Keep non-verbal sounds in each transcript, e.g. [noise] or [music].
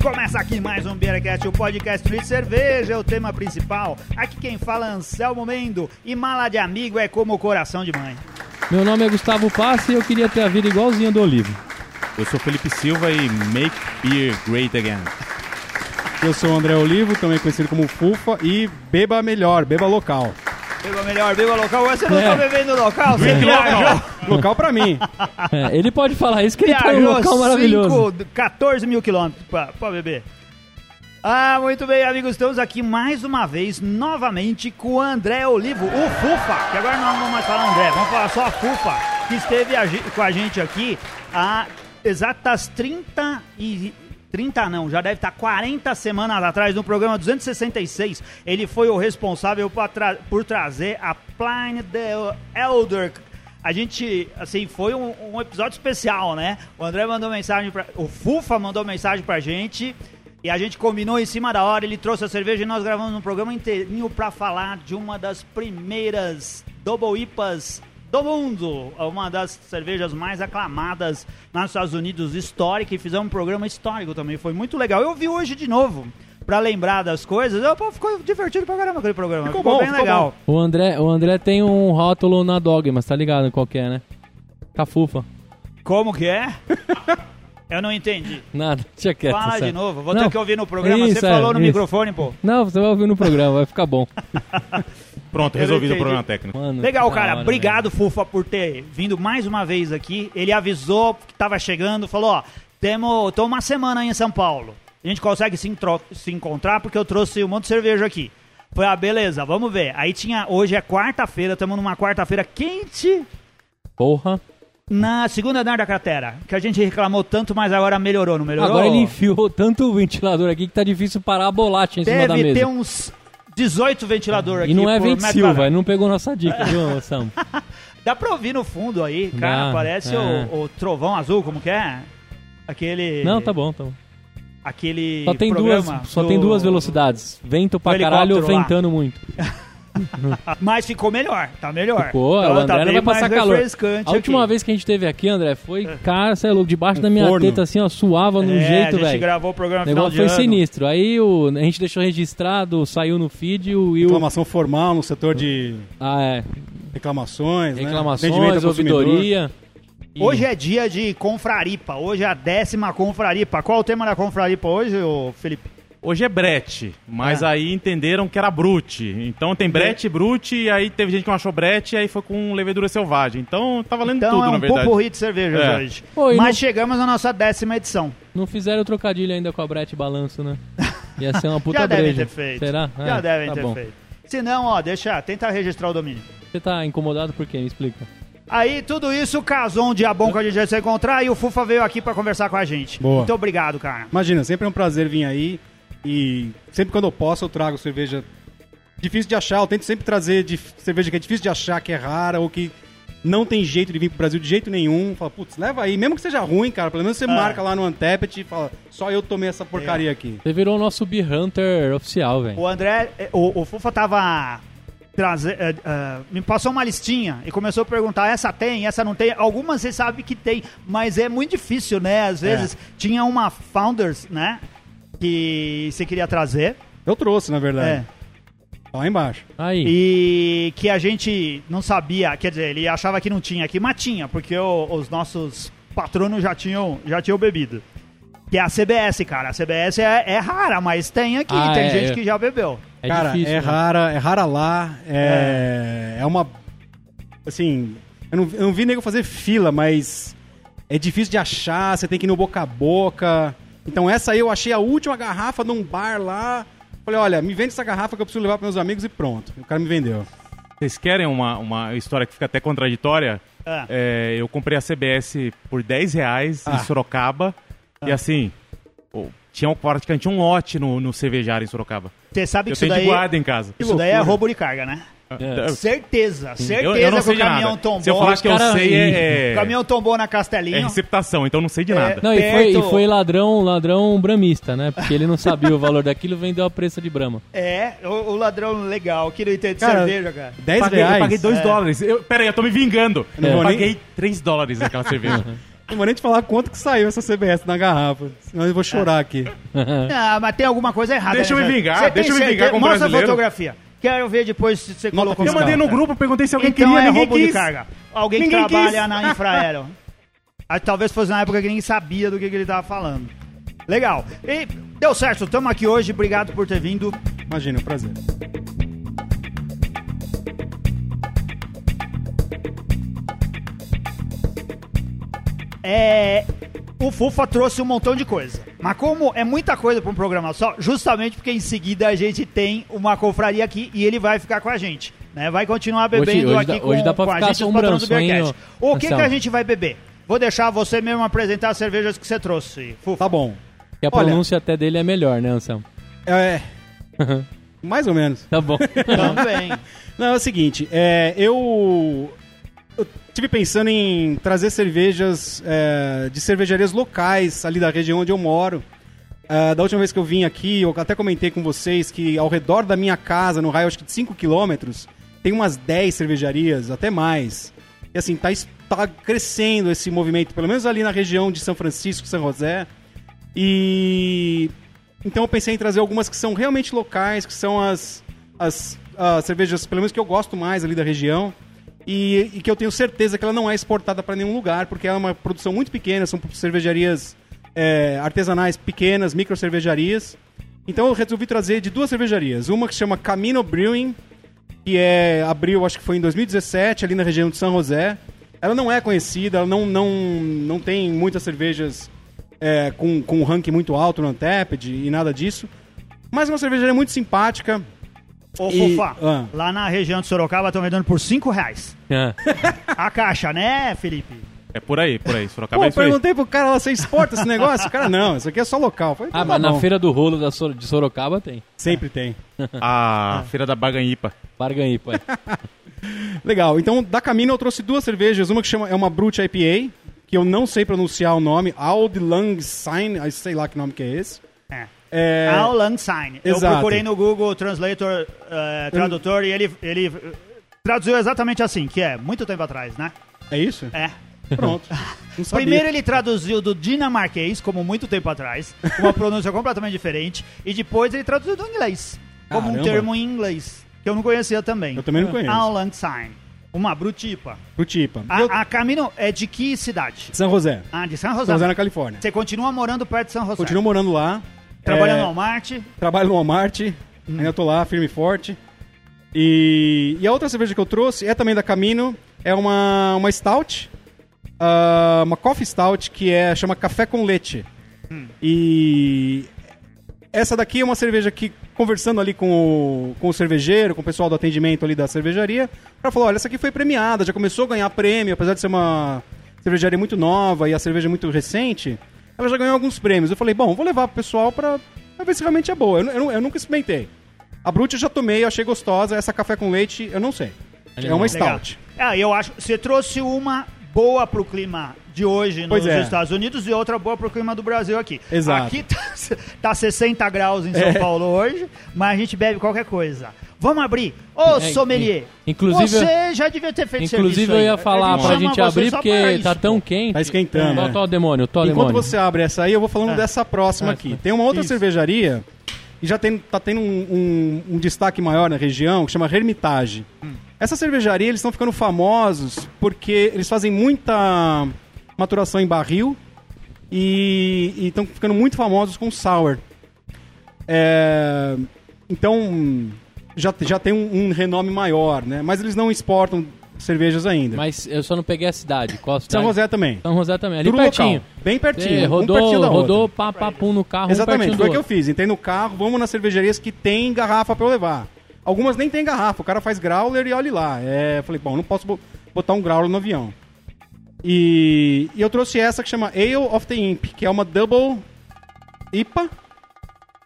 começa aqui mais um Beercast, o podcast de cerveja, é o tema principal. Aqui quem fala é Anselmo Mendo e mala de amigo é como o coração de mãe. Meu nome é Gustavo Passe e eu queria ter a vida igualzinha do Olivo. Eu sou Felipe Silva e Make Beer Great Again. Eu sou o André Olivo, também conhecido como Fufa, e beba melhor, beba local. Beba melhor, beba local. Você não É. tá bebendo local? Você viajou, local. [laughs] Local pra mim. É, ele pode falar isso que ele tá num viajou local maravilhoso. 5, 14 mil quilômetros pra, pra beber. Ah, muito bem, amigos. Estamos aqui mais uma vez, novamente, com o André Olivo, o Fufa, que agora não vamos mais falar André, vamos falar só a Fufa, que esteve a com a gente aqui há exatas 30 e... 30 não, já deve estar 40 semanas atrás, no programa 266, ele foi o responsável por, tra- por trazer a Planet the Elder. A gente, assim, foi um, um episódio especial, né? O André mandou mensagem pra. O Fufa mandou mensagem pra gente. E a gente combinou em cima da hora, ele trouxe a cerveja e nós gravamos um programa inteirinho pra falar de uma das primeiras Double IPAs do mundo. Uma das cervejas mais aclamadas nos Estados Unidos, histórica, e fizemos um programa histórico também. Foi muito legal. Eu vi hoje de novo, pra lembrar das coisas. Eu, pô, ficou divertido pra caramba aquele programa. Ficou bom, bem ficou legal. O André, o André tem um rótulo na Dogmas, tá ligado qual que é, né? Cafufa. Como que é? [laughs] Eu não entendi. Nada, deixa quieto. Fala de sério. novo, vou Não. ter que ouvir no programa. Isso, Você é, falou no isso. microfone, pô. Não, você vai ouvir no programa, vai ficar bom. [laughs] Pronto, Eu resolvido o problema técnico. Mano, Legal, cara. hora, Obrigado, Fufa, por ter vindo mais uma vez aqui. Ele avisou que tava chegando, falou, ó, temos, tô uma semana aí em São Paulo. A gente consegue se, entro- se encontrar porque eu trouxe um monte de cerveja aqui. Foi, ah, beleza, vamos ver. Aí tinha, hoje é quarta-feira, estamos numa quarta-feira quente. Porra. na segunda andar da cratera, que a gente reclamou tanto, mas agora melhorou, não melhorou? Agora ele enfiou tanto o ventilador aqui que tá difícil parar a bolacha em cima da Deve mesa. ter uns 18 ventiladores aqui E não é metro Silva, não pegou nossa dica, viu, Sam? [laughs] Dá pra ouvir no fundo aí, cara, Dá, parece é. o, o trovão azul, como que é? Aquele... Não, tá bom, tá bom. Aquele Só tem duas, só do- tem duas velocidades. Vento pra caralho ou lá. ventando muito. [laughs] [laughs] Mas ficou melhor, tá melhor. Pô, Então o André tá não bem vai passar mais calor. refrescante A última aqui. vez que a gente esteve aqui, André, foi, cara, você é louco, debaixo Um da minha forno. teta, assim, ó, suava num é, jeito, a gente velho. gravou o programa O final negócio de foi ano. sinistro. Aí o, a gente deixou registrado, saiu no feed, o. Reclamação formal no setor de Ah, é. reclamações, né? Atendimento Reclamações, consumidor. ouvidoria. E- Hoje é dia de confraripa, hoje é a décima confraripa. Qual o tema da confraripa hoje, Felipe? Hoje é brete, mas É. aí entenderam que era brute. Então tem brete, brute, e aí teve gente que não achou brete, e aí foi com levedura selvagem. Então tá valendo Então tudo, é um na verdade. pupurri de cervejas É. hoje. Pô, Mas não- chegamos na nossa décima edição. Não fizeram o trocadilho ainda com a Brete Balanço, né? [laughs] Ia ser uma puta Já devem ter feito. Será? Já É, devem tá ter bom. feito. Se não, ó, deixa, tenta registrar o domínio. Você tá incomodado por quê? Me explica. Aí, tudo isso casou um dia bom que a gente vai se encontrar e o Fufa veio aqui pra conversar com a gente. Boa. Muito obrigado, cara. Imagina, sempre é um prazer vir aí e sempre quando eu posso eu trago cerveja difícil de achar. Eu tento sempre trazer de cerveja que é difícil de achar, que é rara ou que não tem jeito de vir pro Brasil de jeito nenhum. Fala, putz, leva aí. Mesmo que seja ruim, cara, pelo menos você marca lá no Antepet e fala, só eu tomei essa porcaria aqui. Você virou o nosso Beer Hunter oficial, velho. O André, eh, o, o Fufa tava. Trazer, eh, eh, me passou uma listinha e começou a perguntar: essa tem, essa não tem. Algumas você sabe que tem, mas é muito difícil, né? Às vezes tinha uma Founders, né? Que você queria trazer. Eu trouxe, na É. verdade. Tá lá embaixo. Aí. E que a gente não sabia, quer dizer, ele achava que não tinha aqui, mas tinha, porque o- os nossos patronos já tinham, já tinham bebido. Que é a CBS, cara. A CBS é, é rara, mas tem aqui, Ah, tem é, gente é. que já bebeu. É cara, difícil. é né? rara, é rara lá. É, é. uma. Assim, eu não, eu não vi nego fazer fila, mas é difícil de achar, você tem que ir no boca a boca. Então essa aí eu achei a última garrafa num bar lá. Falei, olha, me vende essa garrafa que eu preciso levar para meus amigos e pronto. O cara me vendeu. Vocês querem uma, uma história que fica até contraditória? Ah. É, eu comprei a CBS por 10 reais Ah. em Sorocaba. E assim, pô, tinha um, praticamente um lote no, no cervejário em Sorocaba. Você sabe que Eu isso tenho de daí, guarda em casa. isso daí é roubo de carga, né? É. Certeza, certeza Eu, eu não que o caminhão nada. tombou. Se eu falar que eu sei, é, O é, caminhão tombou na é Castelinho. receptação, então não sei de É. nada. Não, e foi, e foi ladrão, ladrão bramista, né? Porque ele não sabia o valor daquilo vendeu a preço de Brahma. É, o, o ladrão legal, que não entende de Cara, cerveja, cara. 10 paguei, reais. Eu paguei 2 É. dólares. Eu, pera aí, eu tô me vingando. não [laughs] Eu vou nem- paguei 3 dólares naquela cerveja. Demorei nem de falar quanto que saiu essa CBS na garrafa. Senão eu vou chorar aqui. Ah, mas tem alguma coisa errada. Deixa eu me vingar, Você deixa eu me certeza? vingar como Mostra brasileiro. a fotografia. Quero ver depois se você Nota colocou Eu fiscal. mandei no grupo, perguntei se alguém Então queria, é ninguém roubo de quis. carga. Alguém Ninguém que trabalha quis. na Infraero. Ah, Talvez fosse na época que ninguém sabia do que, que ele tava falando. Legal. E deu certo, estamos aqui hoje. Obrigado por ter vindo. Imagina, é um prazer. É, o Fufa trouxe um montão de coisa. Mas como é muita coisa para um programa só, justamente porque em seguida a gente tem uma confraria aqui e ele vai ficar com a gente. Né? Vai continuar bebendo hoje aqui dá- com, hoje dá pra com a ficar gente os patrões do Beercast. O que, que a gente vai beber? Vou deixar você mesmo apresentar as cervejas que você trouxe, Fufa. Tá bom. E a Olha- pronúncia até dele é melhor, né, Anselmo? É. [laughs] Mais ou menos. Tá bom. Também. [laughs] Não, é o seguinte, é, eu, eu tive pensando em trazer cervejas é, de cervejarias locais ali da região onde eu moro. Ah, da última vez que eu vim aqui, eu até comentei com vocês que ao redor da minha casa, no raio acho que de 5 quilômetros, tem umas 10 cervejarias, até mais. E assim, tá, tá crescendo esse movimento, pelo menos ali na região de São Francisco, São José. E então eu pensei em trazer algumas que são realmente locais, que são as, as, as cervejas, pelo menos que eu gosto mais ali da região. E, e que eu tenho certeza que ela não é exportada para nenhum lugar, porque ela é uma produção muito pequena, são cervejarias é, artesanais pequenas, micro cervejarias. Então eu resolvi trazer de duas cervejarias. Uma que chama Camino Brewing, que é abriu, acho que foi em 2017, ali na região de São José. Ela não é conhecida, ela não, não, não tem muitas cervejas é, com, com um ranking muito alto no Untapped e nada disso. Mas é uma cervejaria muito simpática. Ô, E- Fufa, ah. lá na região de Sorocaba estão vendendo por 5 reais. É. A caixa, né, Felipe? É por aí, por aí. Sorocaba Pô, é eu isso aí. perguntei pro cara, lá, você exporta esse negócio? O cara, não, isso aqui é só local. Falei, Ah, tá mas na feira do rolo da Sor- de Sorocaba tem. Sempre tem. [laughs] A feira da Baganhipa. Barganhipa. é. [laughs] Legal, então da Camino eu trouxe duas cervejas, uma que chama, é uma Brute IPA, que eu não sei pronunciar o nome, Auld Lang Syne, aí sei lá que nome que é esse. É. Ao Langsign. Eu procurei no Google Translator, eh, tradutor, e ele, ele eh, traduziu exatamente assim, que é muito tempo atrás, né? é isso? É. Pronto. [laughs] Primeiro ele traduziu do dinamarquês, como muito tempo atrás, uma pronúncia completamente diferente, e depois ele traduziu do inglês, como um Caramba. termo em inglês, que eu não conhecia também. Eu também não conheço. Ao Langsign. Uma brutipa. Brutipa. Eu- A, a Camino é de que cidade? São José. Ah, de São José. José na Califórnia. Você continua morando perto de São José. Continuo morando lá. Trabalhando É, no Walmart. Trabalho no Walmart, ainda tô lá, firme e forte. E, e a outra cerveja que eu trouxe é também da Camino, é uma, uma stout, ah, uma coffee stout que é chama Café com Leite. E essa daqui é uma cerveja que, conversando ali com o, com o cervejeiro, com o pessoal do atendimento ali da cervejaria, ela falou, olha, essa aqui foi premiada, já começou a ganhar prêmio, apesar de ser uma cervejaria muito nova e a cerveja muito recente, ela já ganhou alguns prêmios. Eu falei, bom, vou levar pro pessoal pra, pra ver se realmente é boa. Eu, eu eu nunca experimentei. A Brute eu já tomei, eu achei gostosa, essa café com leite, eu não sei. É uma Legal. stout. Ah, eu acho. Você trouxe uma boa pro clima de hoje Pois nos é. Estados Unidos e outra boa pro clima do Brasil aqui. Exato. Aqui [laughs] tá, tá 60 graus em São É. Paulo hoje, mas a gente bebe qualquer coisa. Vamos abrir. Ô, É, sommelier. in- inclusive- Você já devia ter feito Inclusive serviço eu ia falar A pra chama gente abrir porque isso, tá tão quente. Tá esquentando, Ó, né? Tó o demônio, tó Enquanto demônio. você abre essa aí, eu vou falando Ah. dessa próxima Ah, aqui. Tem uma outra Isso. cervejaria e já tem, tá tendo um, um- um destaque maior na região que chama Hermitage. Hum. Essa cervejaria, eles estão ficando famosos porque eles fazem muita maturação em barril e estão ficando muito famosos com sour. É, então, já, já tem um, um renome maior, né? Mas eles não exportam cervejas ainda. Mas eu só não peguei a cidade. Qual a cidade? São José também. São José também. Ali Tudo pertinho. local. Bem pertinho. É, um rodou, pertinho da rodou, outra. pá, pá, pum no carro, Exatamente, um foi o pertinho que eu fiz. Entrei no carro, vamos nas cervejarias que tem garrafa pra eu levar. Algumas nem tem garrafa, o cara faz growler e olhe lá. É, falei, bom, não posso bo- botar um growler no avião. E, e eu trouxe essa que chama Ale of the Imp, que é uma double IPA.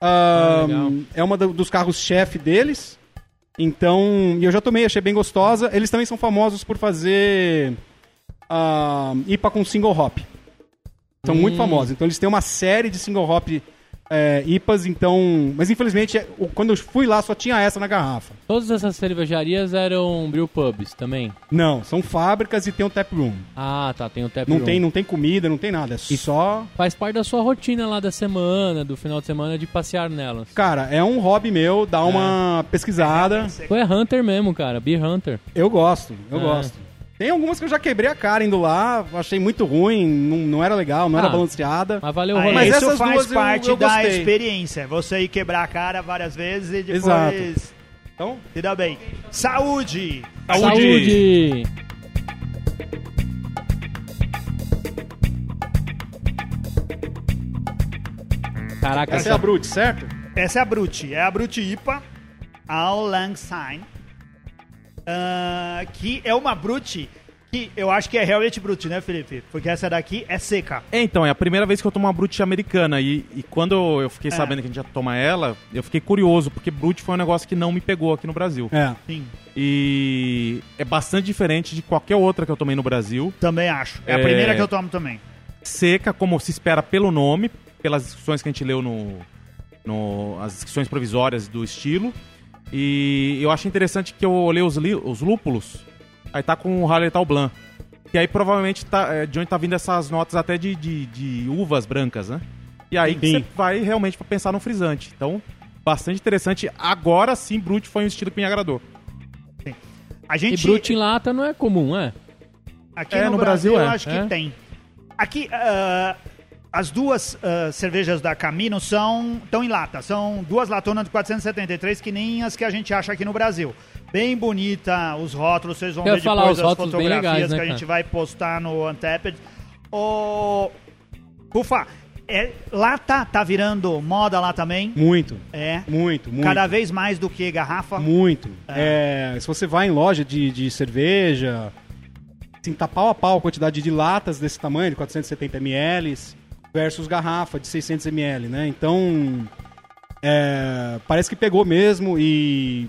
Ah, Ahn, legal. é uma do- dos carros-chefe deles. Então, e eu já tomei, achei bem gostosa. Eles também são famosos por fazer ahn, IPA com single hop. São muito Hum. famosos. Então eles têm uma série de single hop é, IPAs, então. Mas infelizmente, é, o- quando eu fui lá, só tinha essa na garrafa. Todas essas cervejarias eram brew pubs também. Não, são fábricas e tem um tap room. Ah, tá, tem o tap Não room. tem, não tem comida, não tem nada. É só. Faz parte da sua rotina lá da semana, do final de semana, de passear nelas. Cara, é um hobby meu, dá uma pesquisada. Tu é Hunter mesmo, cara, Beer Hunter. Eu gosto, eu É. gosto. Tem algumas que eu já quebrei a cara indo lá, achei muito ruim, não, não era legal, não era Ah. balanceada. Mas valeu o Ah, rolê. Mas isso essas faz duas eu- parte eu da gostei. experiência. Você ir quebrar a cara várias vezes e depois Exato. Então, se dá bem. Saúde! Saúde! Caraca, essa é a Brute, certo? Essa é a Brute. É a Brute IPA All Lang Syne. Ah, que é uma Brute que eu acho que é realmente Brute, né, Felipe? Porque essa daqui é seca. É, então, é a primeira vez que eu tomo uma Brute americana. E, e quando eu fiquei É. sabendo que a gente ia tomar ela, eu fiquei curioso, porque Brute foi um negócio que não me pegou aqui no Brasil. É. Sim, E é bastante diferente de qualquer outra que eu tomei no Brasil. também acho. É, a É. primeira que eu tomo também. Seca, como se espera pelo nome, pelas descrições que a gente leu no, no as descrições provisórias do estilo. E eu achei interessante que eu olhei os, os lúpulos, aí tá com o Hallertau Blanc. E aí provavelmente tá, é, de onde tá vindo essas notas até de, de, de uvas brancas, né? E aí que Sim. você vai realmente pra pensar no frisante. Então, bastante interessante. Agora sim, Brute foi um estilo que me agradou. A E gente Brute em lata não é comum, é? Aqui É, no, no Brasil, Brasil eu é. acho que É? tem. Aqui, ah, as duas ah, cervejas da Camino são estão em lata. São duas latonas de 473, que nem as que a gente acha aqui no Brasil. Bem bonita, os rótulos, vocês vão Eu ver falar, depois os as fotografias legais, né, que a gente cara? vai postar no Untapped. Ô, Ufa, é, lata tá virando moda lá também. Muito, É. muito, muito. Cada vez mais do que garrafa. Muito. É, se você vai em loja de, de cerveja, assim, tá pau a pau a quantidade de latas desse tamanho, de 470 ml, versus garrafa de 600 ml, né? Então, é, parece que pegou mesmo e...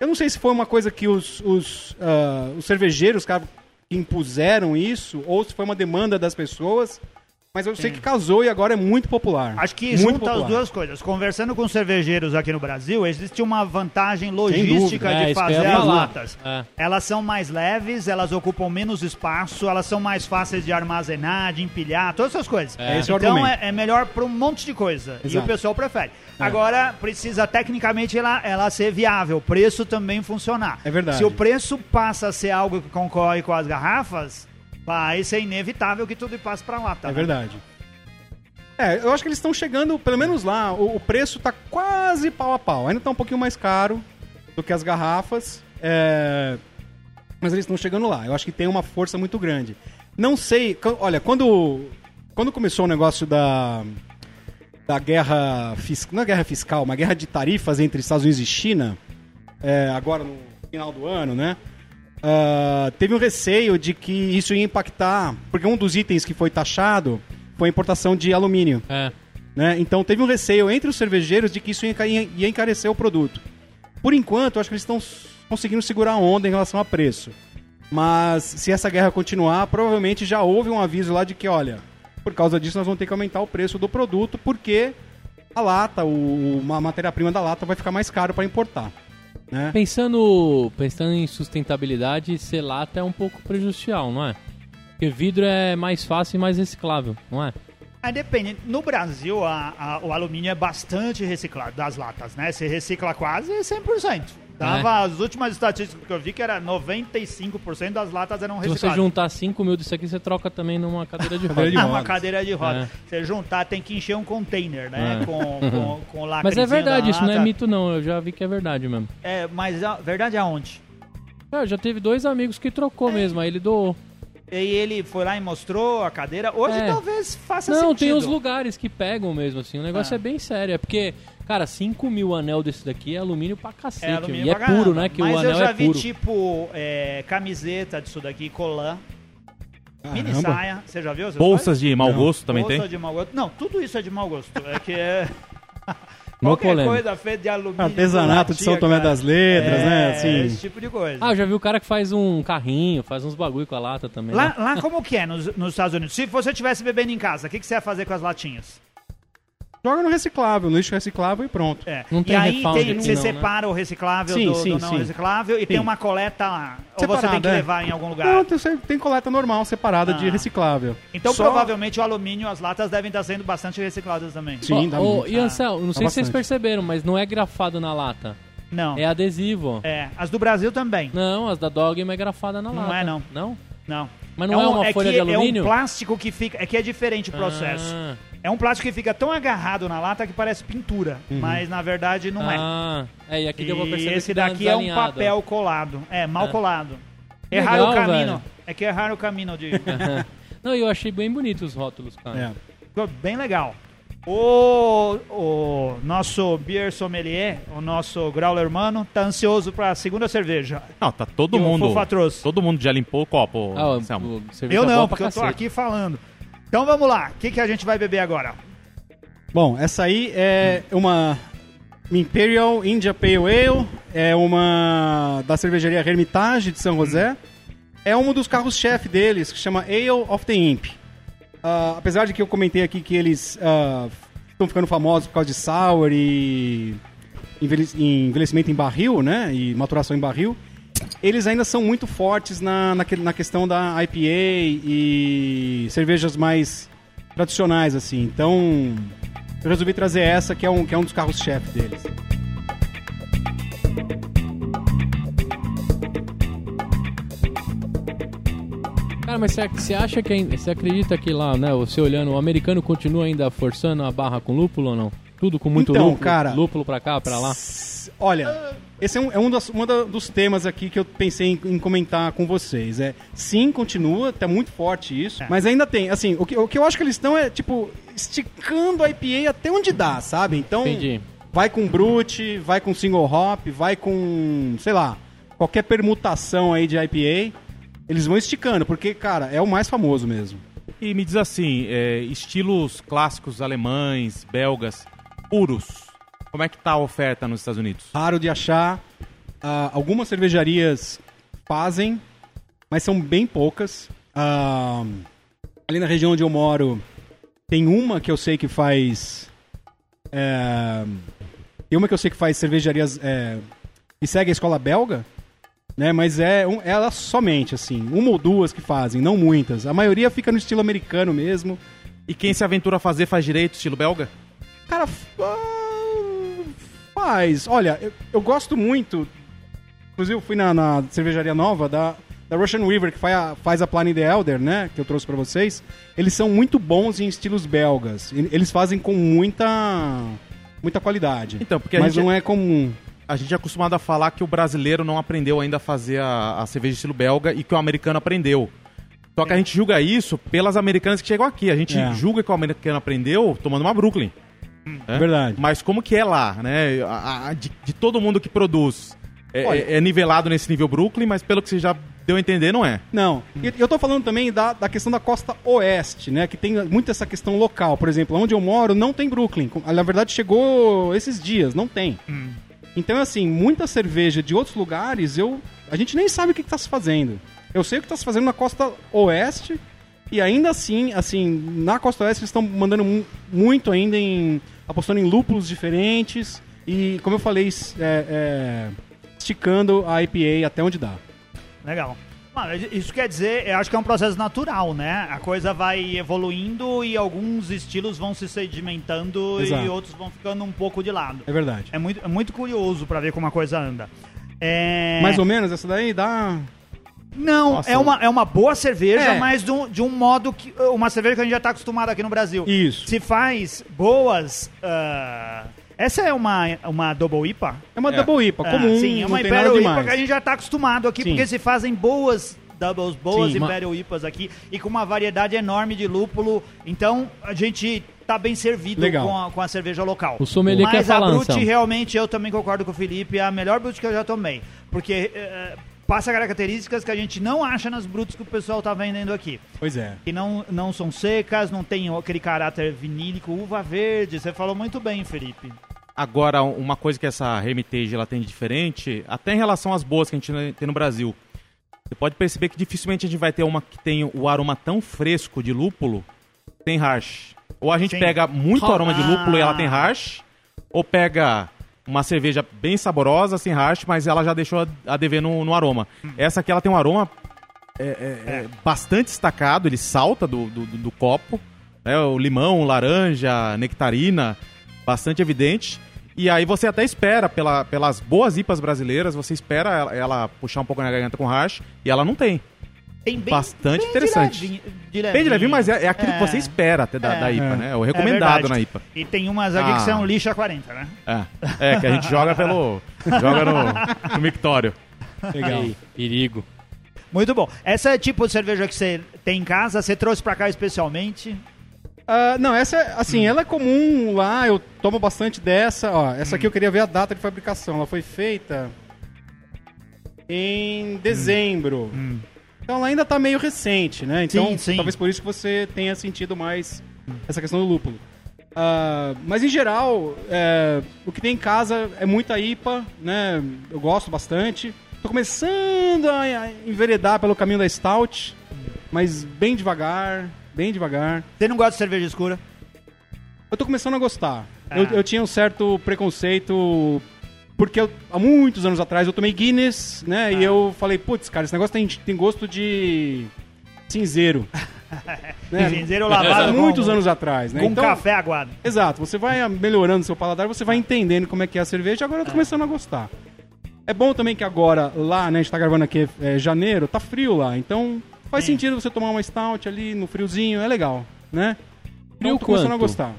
Eu não sei se foi uma coisa que os, os, ah, os cervejeiros cara, impuseram isso, ou se foi uma demanda das pessoas, mas eu sei que casou e agora é muito popular. Acho que muito junta popular. as duas coisas. Conversando com cervejeiros aqui no Brasil, existe uma vantagem logística dúvida. É, de eu fazer as latas. É. Elas são mais leves, elas ocupam menos espaço, elas são mais fáceis de armazenar, de empilhar, todas essas coisas. É. Esse é então é, é melhor para um monte de coisa. E o Exato. pessoal prefere. Agora, precisa tecnicamente ela, ela ser viável, o preço também funcionar. É verdade. Se o preço passa a ser algo que concorre com as garrafas, vai ser inevitável que tudo passe para lá, tá? É verdade. É, eu acho que eles estão chegando, pelo menos lá, o, o preço tá quase pau a pau. Ainda tá um pouquinho mais caro do que as garrafas, é, mas eles estão chegando lá. Eu acho que tem uma força muito grande. Não sei, olha, quando, quando começou o negócio da, da guerra fiscal, não é guerra fiscal, uma guerra de tarifas entre Estados Unidos e China, é, agora no final do ano, né? Ah, teve um receio de que isso ia impactar, porque um dos itens que foi taxado foi a importação de alumínio, É. né? Então teve um receio entre os cervejeiros de que isso ia enca- ia encarecer o produto. Por enquanto, acho que eles estão conseguindo segurar a onda em relação a preço. Mas se essa guerra continuar, provavelmente já houve um aviso lá de que, olha, por causa disso nós vamos ter que aumentar o preço do produto, porque a lata, o, a matéria-prima da lata vai ficar mais caro para importar. Né? Pensando, pensando em sustentabilidade, ser lata é um pouco prejudicial, não é? Porque vidro é mais fácil e mais reciclável, não é? Aí depende. No Brasil, a- a- o alumínio é bastante reciclado das latas, né? Se recicla quase 100%. Dava as últimas estatísticas que eu vi que era 95% das latas eram Se você recicladas. juntar 5 mil disso aqui, você troca também numa cadeira de roda. Ah, uma cadeira de roda. É. Você juntar, tem que encher um container, né? É. Com, com, com [laughs] Mas é verdade, da isso não é mito não, eu já vi que é verdade mesmo. É, mas a verdade é aonde? É, já teve dois amigos que trocou mesmo, aí ele doou. E ele foi lá e mostrou a cadeira. Hoje É. talvez faça Não, sentido. tem uns lugares que pegam mesmo, assim. O negócio Ah. é bem sério. É porque, cara, 5 mil anel desse daqui é alumínio pra cacete. É alumínio e é pra puro, caramba. né? Que Mas o anel eu já é vi, puro. tipo, é, camiseta disso daqui, colã, mini saia. Você já viu? essas Bolsas de mau Não. gosto também Bolsa tem? de mau gosto. Não, tudo isso é de mau gosto. É que é. [laughs] Não Qualquer polêmica. coisa feita de alumínio. Artesanato de São Tomé cara. das Letras, é, né? Assim. Esse tipo de coisa. Ah, eu já vi o cara que faz um carrinho, faz uns bagulho com a lata também. Lá, né? lá como que é nos, nos Estados Unidos? Se você estivesse bebendo em casa, o que, que você ia fazer com as latinhas? Joga no reciclável, no lixo reciclável e pronto. É. Não e tem aí refounder tem, aqui você não, né? separa o reciclável Sim, do, sim, do não sim. reciclável e tem uma coleta. Ou você tem que é. levar em algum lugar. Não, tem, tem coleta normal, separada de Ah. reciclável. Então Só- provavelmente o alumínio, as latas devem estar sendo bastante recicladas também. Sim, dá ô, muito. E Ansel, não sei se vocês perceberam, mas não é grafado na lata. Não. É adesivo. É, as do Brasil também. Não, as da Dogma é grafada na Não lata. é, não. Não? Não. Mas não é, um- uma folha que de alumínio? É um plástico que fica. É que é diferente o processo. Ah, É um plástico que fica tão agarrado na lata que parece pintura. Mas na verdade não é. ah, é. E aqui deu pra E perceber esse uma daqui é um papel colado. É, mal Ah. colado. Legal, Erraram o caminho. velho. É que erraram o caminho de. [laughs] Não, eu achei bem bonito os rótulos, cara. É. Ficou bem legal. O, o nosso beer sommelier, o nosso growler mano, tá ansioso pra segunda cerveja. Não, tá todo o mundo. Todo mundo já limpou o copo, Ah, o, o Eu não, porque eu tô aqui falando. Então vamos lá, o que, que a gente vai beber agora? Bom, essa aí é uma Imperial India Pale Ale, é uma da cervejaria Hermitage de São José. É um dos carros-chefe deles, que chama Ale of the Imp. Ah, apesar de que eu comentei aqui que eles ah, estão ficando famosos por causa de sour e envelhecimento em barril, né? E maturação em barril. Eles ainda são muito fortes na, na, na questão da IPA e cervejas mais tradicionais, assim. Então, eu resolvi trazer essa, que é um, que é um dos carros-chefe deles. Cara, mas você, acha que você acredita que lá, né, você olhando, o americano continua ainda forçando a barra com lúpulo ou não? Tudo com muito Então, lúpulo, cara- lúpulo pra cá, pra lá. Olha, esse é um, é um, das- da- dos temas aqui que eu pensei em, em comentar com vocês. É, sim, continua, tá muito forte isso, É. mas ainda tem, assim, o que, o que eu acho que eles estão é, tipo, esticando a IPA até onde dá, sabe? Então, Entendi. vai com Brute, vai com Single Hop, vai com, sei lá, qualquer permutação aí de IPA, eles vão esticando, porque, cara, é o mais famoso mesmo. E me diz assim, é, estilos clássicos alemães, belgas, puros. Como é que tá a oferta nos Estados Unidos? raro de achar. Ah, algumas cervejarias fazem, mas são bem poucas. Ah, ali na região onde eu moro, tem uma que eu sei que faz. É, tem uma que eu sei que faz cervejarias. É, e segue a escola belga, né? Mas é um, ela somente, assim. Uma ou duas que fazem, não muitas. A maioria fica no estilo americano mesmo. E quem se aventura a fazer faz direito, estilo belga? Cara, ah, faz. Olha, eu, eu gosto muito. Inclusive, eu fui na, na cervejaria nova da, da Russian River, que faz a, faz a Pliny the Elder, né? Que eu trouxe pra vocês. Eles são muito bons em estilos belgas. Eles fazem com muita. muita qualidade. Então, porque a Mas gente, não é comum. a gente é acostumado a falar que o brasileiro não aprendeu ainda a fazer a, a cerveja estilo belga e que o americano aprendeu. Só que a gente julga isso pelas americanas que chegam aqui. A gente É. julga que o americano aprendeu tomando uma Brooklyn. É verdade. Mas como que é lá, né? A- a- de, de todo mundo que produz. É, Olha- é- é nivelado nesse nível Brooklyn, mas pelo que você já deu a entender, não é. Não. E eu tô falando também da, da questão da costa oeste, né? Que tem muito essa questão local. Por exemplo, onde eu moro não tem Brooklyn. Na verdade, chegou esses dias, não tem. Então, assim, muita cerveja de outros lugares, eu a gente nem sabe o que, que tá se fazendo. Eu sei o que tá se fazendo na costa oeste. E ainda assim, assim, na costa oeste eles estão mandando mu- muito ainda em. apostando em lúpulos diferentes. E, como eu falei, é, é, esticando a IPA até onde dá. Legal. Mano, isso quer dizer, eu acho que é um processo natural, né? A coisa vai evoluindo e alguns estilos vão se sedimentando Exato. e outros vão ficando um pouco de lado. É verdade. É muito, é muito curioso pra ver como a coisa anda. É... Mais ou menos, essa daí dá. Não, Nossa, é uma, é uma boa cerveja, É. mas de um, de um modo que. Uma cerveja que a gente já tá acostumado aqui no Brasil. Isso. Se faz boas. ah, essa é uma, uma Double IPA? É uma É. double IPA, Ah, comum, sim, é uma Imperial IPA que a gente já tá acostumado aqui, Sim. porque se fazem boas doubles, boas Sim. Imperial IPAs aqui, e com uma variedade enorme de lúpulo. Então, a gente tá bem servido Legal. com a, com a cerveja local. O sommelier Mas quer falar, a Brute, Anselmo. realmente, eu também concordo com o Felipe, é a melhor Brute que eu já tomei. Porque eh, passa características que a gente não acha nas Brutes que o pessoal tá vendendo aqui. Pois é. Que não, não são secas, não tem aquele caráter vinílico, uva verde. Você falou muito bem, Felipe. Agora, uma coisa que essa Hermitage ela tem de diferente, até em relação às boas que a gente tem no Brasil. Você pode perceber que dificilmente a gente vai ter uma que tem o aroma tão fresco de lúpulo, tem harsh. Ou a gente Sim. pega muito Ah. aroma de lúpulo e ela tem hash, ou pega uma cerveja bem saborosa, sem hash, mas ela já deixou a- dever no, no aroma. Essa aqui ela tem um aroma é, é, é, bastante destacado, ele salta do, do, do- do copo. Né? O limão, laranja, nectarina, bastante evidente. E aí você até espera, pela, pelas boas IPAs brasileiras, você espera ela, ela puxar um pouco na garganta com hash, e ela não tem. Tem bem, Bastante bem interessante. de levinho- de Bem de levinho, mas é, é aquilo É. que você espera até da, É. da IPA, É. né? É o É recomendado na IPA. E tem umas aqui Ah. que são lixa 40, né? É, é que a gente joga pelo. [laughs] joga no, no mictório. Legal. Ei, perigo. Muito bom. Essa é tipo de cerveja que você tem em casa, você trouxe pra cá especialmente. Ah, não, essa, é- assim, ela é comum lá, eu tomo bastante dessa. Ó, essa aqui eu queria ver a data de fabricação. Ela foi feita em dezembro. Então ela ainda tá meio recente, né? Então, Sim, sim. talvez por isso que você tenha sentido mais essa questão do lúpulo. Ah, mas em geral, é, o que tem em casa é muita IPA, né? Eu gosto bastante. Tô começando a, a enveredar pelo caminho da Stout, mas bem devagar, bem devagar. Você não gosta de cerveja escura? Eu tô começando a gostar. Ah. Eu, eu tinha um certo preconceito, porque eu- há muitos anos atrás eu tomei Guinness, né? Ah. E eu falei, putz, cara, esse negócio tem, tem gosto de cinzeiro. [laughs] né? Cinzeiro Há lavado muitos com, anos atrás, né? com Então, café aguado. Exato, você vai melhorando seu paladar, você vai entendendo como é que é a cerveja, agora eu tô começando a gostar. É bom também que agora, lá, né, a gente tá gravando aqui é, janeiro, tá frio lá, então faz Sim. sentido você tomar uma stout ali no friozinho, é legal, né? Então Frio tô começando a gostar.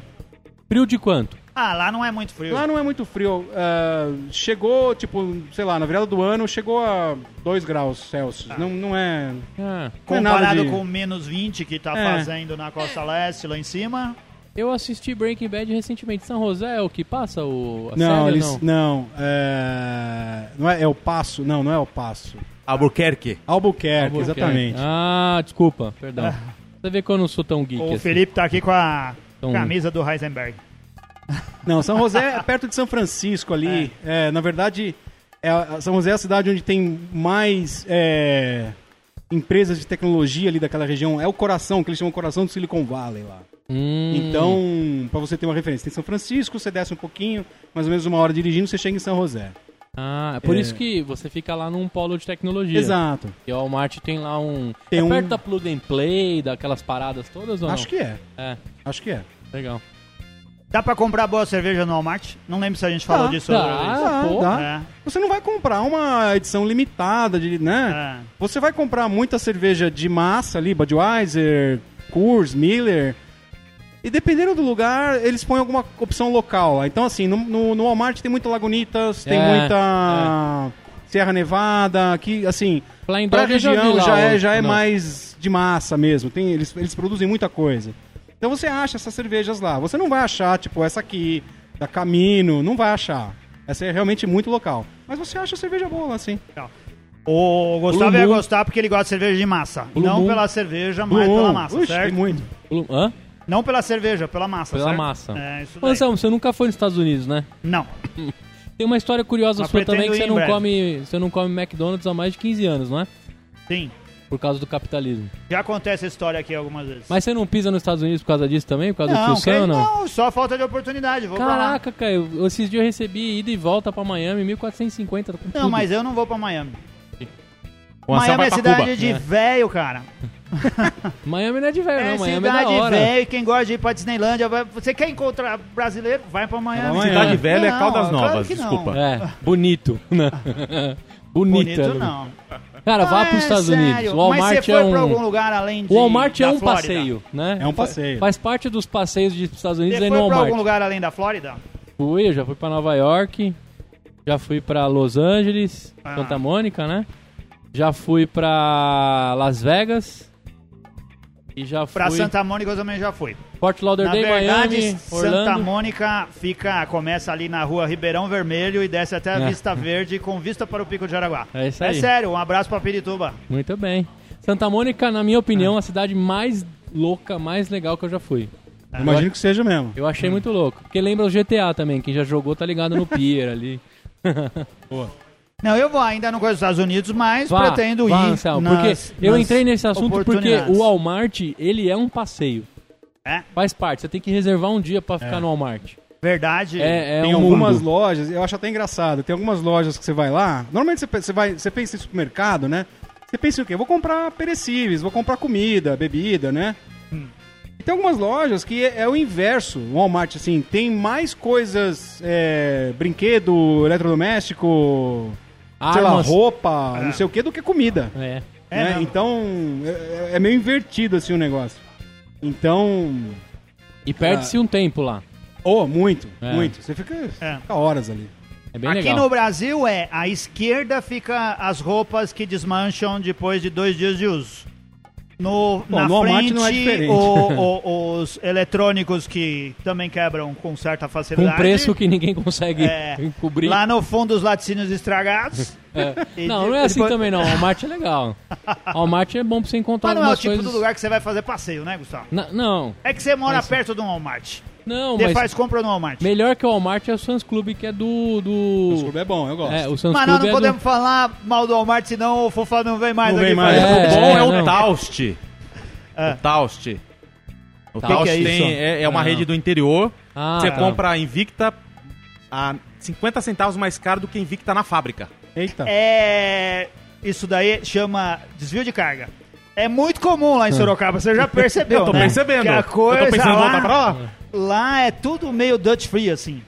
Frio de quanto? Ah, lá não é muito frio. Lá não é muito frio. ah, chegou, tipo, sei lá, na virada do ano, chegou a 2 graus Celsius. Não, não é. Ah, não é Comparado de- com o menos 20 que tá É. fazendo na costa leste, lá em cima. eu assisti Breaking Bad recentemente. São José é o que passa o, a Não, série, eles. ou Não, é. Não é, é o passo. Não, não é o passo. Albuquerque. Albuquerque, Albuquerque. exatamente. Ah, desculpa, perdão. [laughs] Você vê que eu não sou tão geek O assim. Felipe tá aqui com a Então- camisa do Heisenberg. Não, São José é perto de São Francisco ali. É, na verdade, é São José é a cidade onde tem mais é, empresas de tecnologia ali daquela região. É o coração, que eles chamam coração do Silicon Valley lá. Hum, Então, pra você ter uma referência, tem São Francisco, você desce um pouquinho, mais ou menos uma hora dirigindo, você chega em São José. Ah, é por É. isso que você fica lá num polo de tecnologia. Exato. E o Walmart tem lá um. Tem é um- perto da Plug and Play, daquelas paradas todas ou Acho não? que é. É, Acho que é. legal. Dá pra comprar boa cerveja no Walmart? Não lembro se a gente falou Dá, disso. dá. outra vez. Ah, pô. dá. É, Você não vai comprar uma edição limitada, de, né? é. Você vai comprar muita cerveja de massa ali, Budweiser, Coors, Miller. E dependendo do lugar, eles põem alguma opção local. Então, assim, no, no, no Walmart tem muita Lagunitas, tem É, muita Serra Nevada, que, assim, pra eu já região lá, já é, já é Não. mais de massa mesmo. Tem, eles, eles produzem muita coisa. Então você acha essas cervejas lá. Você não vai achar, tipo, essa aqui, da Camino, não vai achar. Essa é realmente muito local. Mas você acha cerveja boa lá, sim. O Gustavo Blue ia Moon. gostar porque ele gosta de cerveja de massa. Blue não Moon. pela cerveja, mas Blue pela Moon. massa, certo? tem muito. Hã? Não pela cerveja, pela massa, Pela certo? massa. É, isso Ô, daí. Anselmo, você nunca foi nos Estados Unidos, né? Não. [laughs] Tem uma história curiosa Mas sua também que você em não breve. come, você não come McDonald's há mais de 15 anos, não é? Sim. Por causa do capitalismo. Já acontece essa história aqui algumas vezes. Mas você não pisa nos Estados Unidos por causa disso também? Por causa do não, tio Sam não? não, só falta de oportunidade. Vou. Caraca, cara, eu- esses dias eu recebi ida e volta pra Miami, 1450. Com Não, tudo. mas eu não vou pra Miami. O Miami é cidade Cuba. de É. velho, cara. [laughs] Miami não é de velho, É não. Miami é da cidade hora. velho. Quem gosta de ir pra Disneylândia, vai- você quer encontrar brasileiro? Vai pra Miami. Miami. Cidade Velha é Não, Caldas claro Novas, não. desculpa. É, bonito. né? [laughs] bonito. Bonito é. não. Cara, vá Ah, pros é Estados sério. Unidos. O Walmart Mas você é foi um... algum lugar além de O Walmart é da um Flórida? passeio, né? É um passeio. Faz parte dos passeios de Estados Unidos Você aí foi no pra Walmart. algum lugar além da Flórida? Fui, eu já fui pra Nova York, já fui pra Los Angeles, Ah. Santa Mônica, né? Já fui pra Las Vegas e já fui Pra Santa Mônica eu também já fui. Fort Na Lauderdale, verdade, Miami, Santa Orlando. Mônica fica, começa ali na rua Ribeirão Vermelho e desce até a É. Vista [laughs] Verde com vista para o Pico de Jaraguá. É isso É aí. sério, um abraço pra Pirituba. Muito bem. Santa Mônica, na minha opinião, é a cidade mais louca, mais legal que eu já fui. Imagino que seja mesmo. Eu achei muito louco. Porque lembra o GTA também, quem já jogou tá ligado no Pier ali. [laughs] Não, eu vou ainda não conheço os Estados Unidos, mas Vá, pretendo vá, ir. Anselmo, nas- porque eu entrei nesse assunto porque o Walmart, ele é um passeio. É, Faz parte. Você tem que reservar um dia pra ficar É. no Walmart. verdade. É, é tem um algumas mundo. lojas, eu acho até engraçado, tem algumas lojas que você vai lá, normalmente você, você vai, você pensa em supermercado, né? Você pensa em o quê? Vou comprar perecíveis, vou comprar comida, bebida, né? E tem algumas lojas que é, é o inverso, o Walmart, assim, tem mais coisas, é, brinquedo, eletrodoméstico, sei lá, Armas. roupa, É. não sei o que, do que comida. É. É né? Então, é, é meio invertido, assim, o negócio. Então, E perde-se um tempo lá. oh, muito, É. muito. Você fica, É. fica horas ali. É bem Aqui legal. no Brasil é, à esquerda fica as roupas que desmancham depois de dois dias de uso. No, Bom, na no frente, não é diferente. o- o- [laughs] os eletrônicos que também quebram com certa Com facilidade. preço que ninguém consegue É. cobrir. Lá no fundo, os laticínios estragados. [laughs] É. Não, não é assim depois- também não. Walmart é legal. [laughs] Walmart é bom pra você encontrar Mas não é o tipo coisas... do lugar que você vai fazer passeio, né, Gustavo? Não, É que você mora Mas- perto de um Walmart. Não, Você mas faz compra no Walmart. melhor que o Walmart é o Suns Club, que é do... O do... clube é bom, eu gosto. É, o Suns Mas nós Club não é podemos do... falar mal do Walmart, senão o Fofá não vem mais Não aqui. vem mais. É, o bom é, o não. Taust. É. O Taust. O Que Taust que é tem- é, é uma Não. rede do interior. Ah, você tá. compra a Invicta a 50 centavos mais caro do que a Invicta na fábrica. Eita. É. Isso daí chama desvio de carga. É muito comum lá em Sorocaba, você já percebeu, Eu tô né? percebendo. Que a eu coisa tô pensando em lá, voltar pra lá. Lá é tudo meio Dutch free, assim.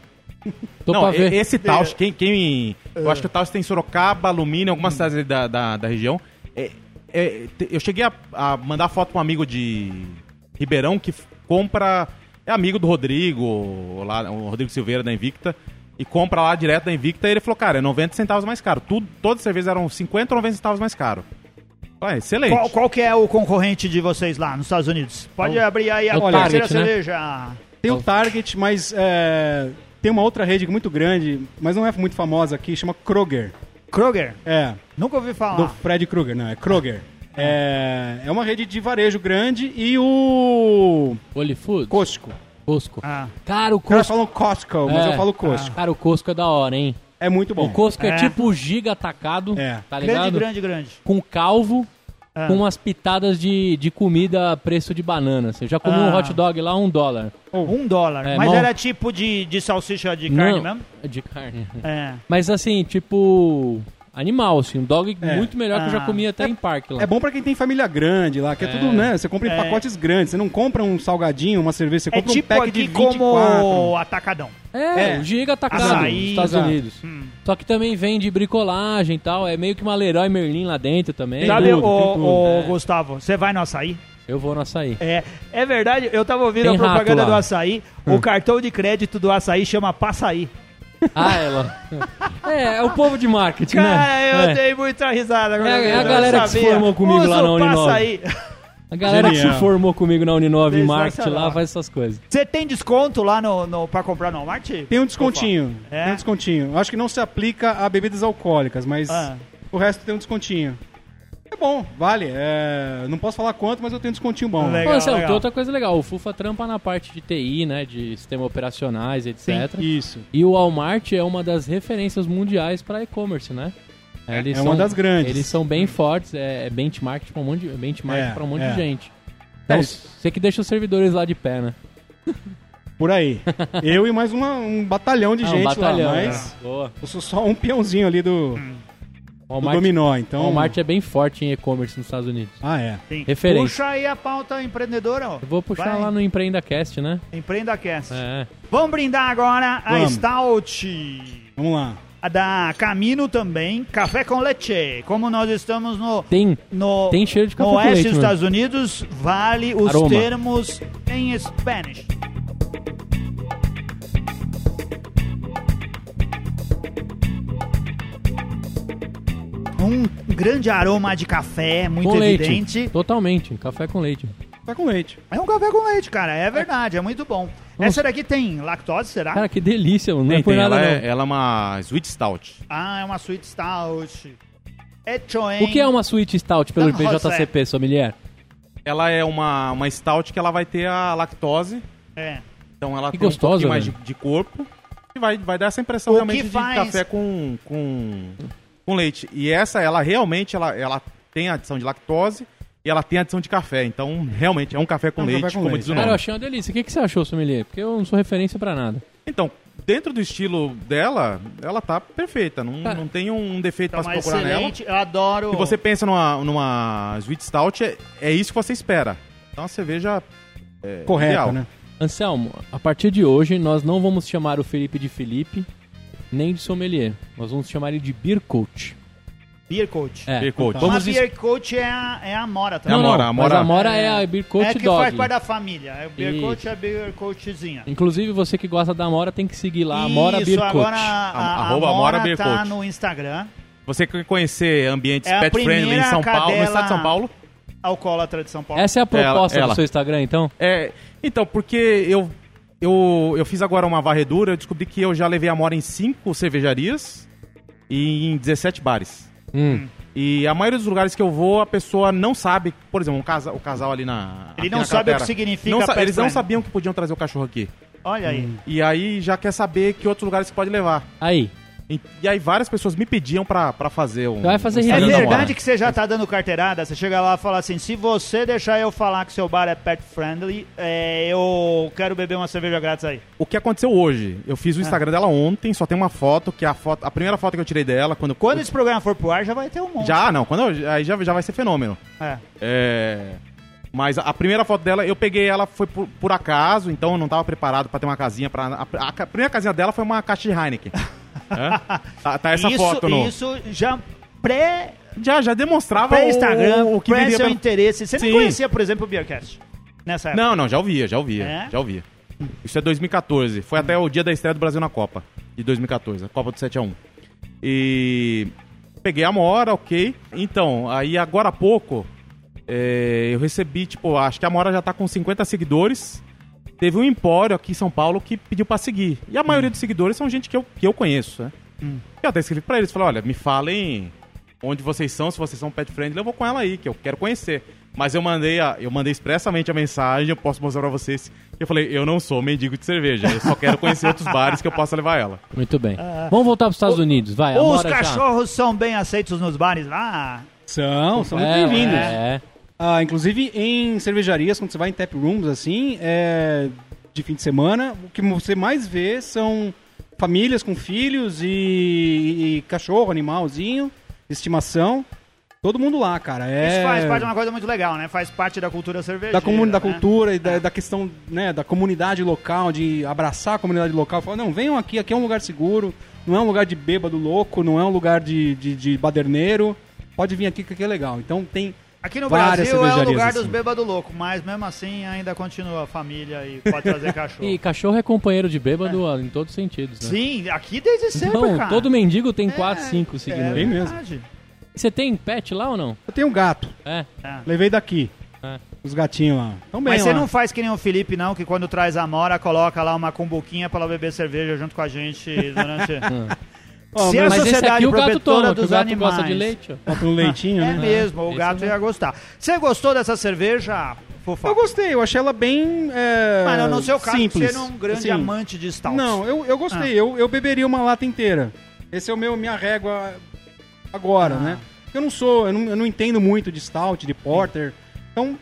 Tô Não, pra ver. esse Taust, quem, quem. Eu acho que o Taust tem Sorocaba, Alumínio, algumas cidades ali da, da, da região. É- é, te- eu cheguei a, a mandar foto pra um amigo de Ribeirão que compra. É amigo do Rodrigo, lá, o Rodrigo Silveira da Invicta. E compra lá direto da Invicta e ele falou, cara, é 90 centavos mais caro. Tudo, todas as cervejas eram 50 ou 90 centavos mais caro. Ah, excelente. Qual, qual que é o concorrente de vocês lá nos Estados Unidos? Pode abrir aí a é o terceira né? cerveja. Tem o Target, mas é, tem uma outra rede muito grande, mas não é muito famosa aqui, chama Kroger. Kroger. É, Nunca ouvi falar. do Fred Krueger, não, é Kroger. É, é uma rede de varejo grande e o Holy Food? Costco. Costco. Ah, Cara, o Os caras Costco... falam Costco, mas É. eu falo Costco. Cara, o Costco é da hora, hein? É muito bom. O Costco é, É. tipo giga atacado, É. tá grande, ligado? grande, grande. Com calvo, Ah. com umas pitadas de, de comida a preço de banana. Você já comeu um Ah. hot dog lá, um dólar. Um dólar. É, Mas mal- era tipo de, de salsicha de carne Não, mesmo? De carne. É. Mas assim, tipo... Animal, assim. Um dog É. muito melhor que eu já Ah. comi até em parque lá. É bom pra quem tem família grande lá, que é, É. tudo, né? Você compra em É. pacotes grandes, você não compra um salgadinho, uma cerveja, você É compra tipo um pack aqui de 24. como atacadão. É, É. o giga atacado Açaí, nos Estados exato. Unidos. Hum. Só que também vende bricolagem e tal. É meio que uma Leroy Merlin lá dentro também. Tem Sabe, tudo, ô, tem tudo. ô, É. Gustavo, você vai no açaí? Eu vou no açaí. É, é verdade, eu tava ouvindo Tem a propaganda do açaí. O cartão de crédito do açaí chama Passaí. Ah, ela. é, é o povo de marketing, Cara, né? eu É. dei muita risada. É, é a galera que se formou comigo Usa lá na Uninove. Passaí. A galera que Genial. se formou comigo na Uninove em marketing lá faz essas coisas. Você tem desconto lá no, no, pra comprar no Walmart? Tem um descontinho. É? Tem um descontinho. Eu Acho que não se aplica a bebidas alcoólicas, mas Ah. o resto tem um descontinho. É bom, vale. É, Não posso falar quanto, mas eu tenho um descontinho bom. Legal. Bom, Marcelo, legal. outra coisa legal. O FUFA trampa na parte de TI, né? De sistema operacionais, etc. Isso. E o Walmart é uma das referências mundiais para e-commerce, né? Eles é uma das grandes. Eles são bem fortes, é, é benchmark para um monte, de, benchmark É, pra um monte é. de gente. Então, É, você que deixa os servidores lá de pé, né? [laughs] Por aí. eu e mais uma- um batalhão de Ah, um gente batalhão, lá, mas é. Boa. eu sou só um peãozinho ali do, do Walmart, dominó, então... o Walmart é bem forte em e-commerce nos Estados Unidos. Ah, é. Sim. Referência. Puxa aí a pauta empreendedora, ó. Eu vou puxar Vai. lá no EmpreendaCast, né? Empreenda Cast. É. Vamos brindar agora a Vamos. Stout. Vamos lá. A da Camino também, café com leite. Como nós estamos no, Tem, no, tem cheiro de café no oeste dos. Estados Unidos, vale os Aroma. termos em Spanish. Um grande aroma de café, muito com leite. evidente. Totalmente. Café com leite. Vai com leite. É um café com leite, cara. É verdade, é muito bom. Nossa. Essa daqui tem lactose, será? Cara, que delícia, mano. Não Tem, é por tem, nada, ela, não. é, ela é uma Sweet Stout. Ah, é uma sweet stout. Em... O que é uma Sweet Stout pelo San José. BJCP, sommelier? Ela é uma, uma Stout que ela vai ter a lactose, É. então ela Que tem gostosa, um pouquinho mais de, de corpo e vai, vai dar essa impressão O realmente que de faz- café com, com, com leite. E essa, ela realmente, ela, ela tem adição de lactose e ela tem adição de café. Então, realmente, é um café com É um leite, café com como leite, diz o é. Cara, eu nome. achei uma delícia. O que, que você achou, sommelier? Porque eu não sou referência pra nada. Então, dentro do estilo dela, ela tá perfeita. Não, Cara. não tem um defeito Tá pra se procurar nela. excelente. Eu adoro. Se você pensa numa, numa Sweet Stout, é, é isso que você espera. Então, a cerveja é, Correto, ideal. né? Anselmo, a partir de hoje, nós não vamos chamar o Felipe de Felipe, nem de sommelier. Nós vamos chamar ele de Beer Coach. Beer Coach. É. Beer Coach. Vamos Mas es- Beer Coach é a, é a Mora É também. a Não, Amora, não, a mas Amora- a Amora é a Beer Coach é que Dog. faz parte da família. É o Beer Isso. Coach é a Beer Coachzinha. Inclusive, você que gosta da Amora tem que seguir lá, Amora Beer Isso, Coach. agora a, a, Arroba a Amora Mora Beer tá Coach. no Instagram. Você quer conhecer ambientes É a pet friendly em primeira São Paulo, no cadela- estado de São Paulo? Alcoólatra de São Paulo. Essa é a proposta Ela- do ela. seu Instagram, então? É, então, porque eu, eu, eu fiz agora uma varredura, eu descobri que eu já levei a Mora em cinco cervejarias e em 17 bares. Hum. E a maioria dos lugares que eu vou, a pessoa não sabe, por exemplo, um casal, o casal ali na. Ele não na sabe o que significa Não Eles não sabiam que podiam trazer o cachorro aqui. Olha aí. E aí já quer saber que outros lugares você pode levar. Aí, E, e aí várias pessoas me pediam pra, pra fazer um. Vai fazer um É Instagram da verdade que você já tá dando carteirada? Você chega lá e fala assim: se você deixar eu falar que seu bar é pet friendly, é, eu quero beber uma cerveja grátis aí. O que aconteceu hoje? Eu fiz o Instagram dela ontem, só tem uma foto, que é a foto. A primeira foto que eu tirei dela, quando. Quando esse programa for pro ar, já vai ter um monte. Já, não, quando eu- aí já, já vai ser fenômeno. É. É. Mas a, a primeira foto dela, eu peguei ela, foi por, por acaso, então eu não tava preparado pra ter uma casinha pra. A, a ca- primeira casinha dela foi uma caixa de Heineken. [laughs] Tá, tá essa isso, foto no. Isso já pré. Já, já demonstrava Pré-Instagram, o, o que pré seu pelo... interesse. Você Sim. não conhecia, por exemplo, o Beercast? Nessa época? Não, não, já ouvia, já ouvia, É? já ouvia. Isso é 2014, foi até o dia da estreia do Brasil na Copa, de 2014, a Copa do 7x1. E peguei a Mora, ok. Então, aí agora há pouco, é, eu recebi, tipo, acho que a Mora já tá com 50 seguidores. Teve um empório aqui em São Paulo que pediu pra seguir. E a maioria dos seguidores são gente que eu, que eu conheço, né? Eu até escrevi pra eles, falei, olha, me falem onde vocês são, se vocês são pet friendly, eu vou com ela aí, que eu quero conhecer. Mas eu mandei, a, eu mandei expressamente a mensagem, eu posso mostrar pra vocês, eu falei, eu não sou mendigo de cerveja, eu só quero conhecer outros bares que eu possa levar ela. [laughs] muito bem. Vamos voltar pros Estados Unidos, vai. Os Amora já. cachorros são bem aceitos nos bares lá? São, são muito É, bem-vindos. É, Ah, inclusive em cervejarias, quando você vai em tap rooms assim, é, de fim de semana, o que você mais vê são famílias com filhos e, e cachorro, animalzinho, estimação. Todo mundo lá, cara. É Isso faz parte de uma coisa muito legal, né? Faz parte da cultura cervejeira. da, comuni da né? cultura e da, da questão né, da comunidade local, de abraçar a comunidade local. Falar, não, venham aqui, aqui é um lugar seguro, não é um lugar de bêbado louco, não é um lugar de, de, de baderneiro. Pode vir aqui que aqui é legal. Então tem Aqui no várias Brasil é o lugar cervejarias, dos assim. bêbados loucos, mas mesmo assim ainda continua a família e pode trazer [laughs] cachorro. E cachorro é companheiro de bêbado ó, em todos os sentidos, né? Sim, aqui desde sempre, Não, cara. todo mendigo tem É, 4, 5 é seguidores. Bem mesmo. verdade. Você tem pet lá ou não? Eu tenho um gato. É. É. Levei daqui. É. Os gatinhos lá. Tão bem Mas você lá. não faz que nem o Felipe, não, que quando traz a Mora, coloca lá uma cumbuquinha pra ela beber cerveja junto com a gente durante... [laughs] Ó, Se a sociedade o protetora toma, que o dos gato animais. gosta de leite. ó. Bota um leitinho, É né? mesmo, o esse gato ia gostar. Você gostou dessa cerveja, Fofa? Eu gostei, eu achei ela bem. É, Mas no seu caso, simples. você é um grande Assim, amante de stout. Não, eu, eu gostei. Eu, eu beberia uma lata inteira. Esse é o meu minha régua agora, Ah. né? Eu não sou, eu não, eu não entendo muito de stout, de porter. Então,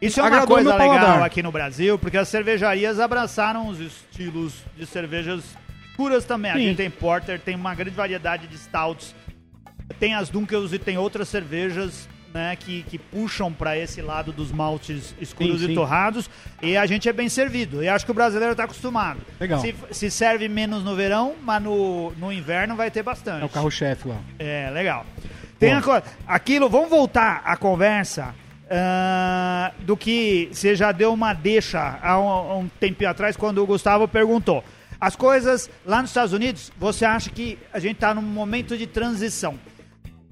Isso é uma coisa legal paladar. aqui no Brasil, porque as cervejarias abraçaram os estilos de cervejas puras também. A Sim. gente tem porter, tem uma grande variedade de stouts, tem as Dunkels e tem outras cervejas né, que, que puxam para esse lado dos maltes escuros Sim, e sim. torrados, e a gente é bem servido. E acho que o brasileiro está acostumado. Legal. Se, se serve menos no verão, mas no, no inverno vai ter bastante. é o carro-chefe lá. É, legal. Tem a aquilo, vamos voltar à conversa ah, do que você já deu uma deixa há um, há um tempinho atrás, quando o Gustavo perguntou. As coisas lá nos Estados Unidos, você acha que a gente está num momento de transição?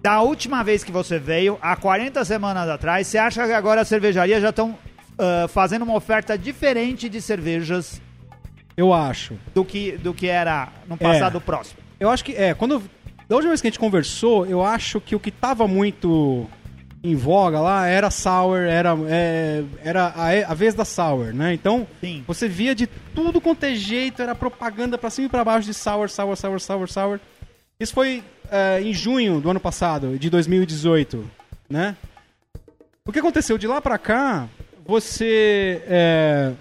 Da última vez que você veio, há 40 semanas atrás, você acha que agora as cervejarias já estão ah, fazendo uma oferta diferente de cervejas Eu acho. do que, do que era no É. passado próximo? Eu acho que, é, quando. Da última vez que a gente conversou, eu acho que o que tava muito em voga lá era sour, era, é, era a, a vez da sour, né? Então, Sim. você via de tudo quanto é jeito, era propaganda pra cima e pra baixo de sour, sour, sour, sour, sour. Isso foi é, em junho do ano passado, de 2018, né? O que aconteceu de lá pra cá, você é,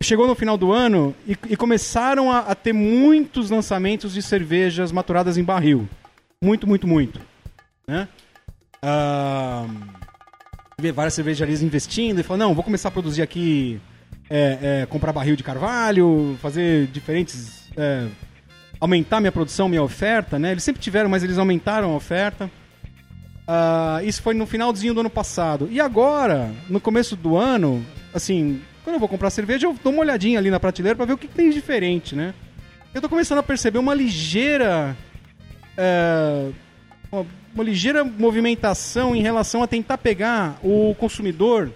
chegou no final do ano e, e começaram a, a ter muitos lançamentos de cervejas maturadas em barril. Muito, muito, muito. Né? Vê várias cervejarias investindo e falando, não, vou começar a produzir aqui, é, é, comprar barril de carvalho, fazer diferentes... é, aumentar minha produção, minha oferta, né? Eles sempre tiveram, mas eles aumentaram a oferta. Ah, isso foi no finalzinho do ano passado. E agora, no começo do ano, assim, quando eu vou comprar cerveja, eu dou uma olhadinha ali na prateleira pra ver o que, que tem de diferente, né? Eu tô começando a perceber uma ligeira. é, uma, uma ligeira movimentação em relação a tentar pegar o consumidor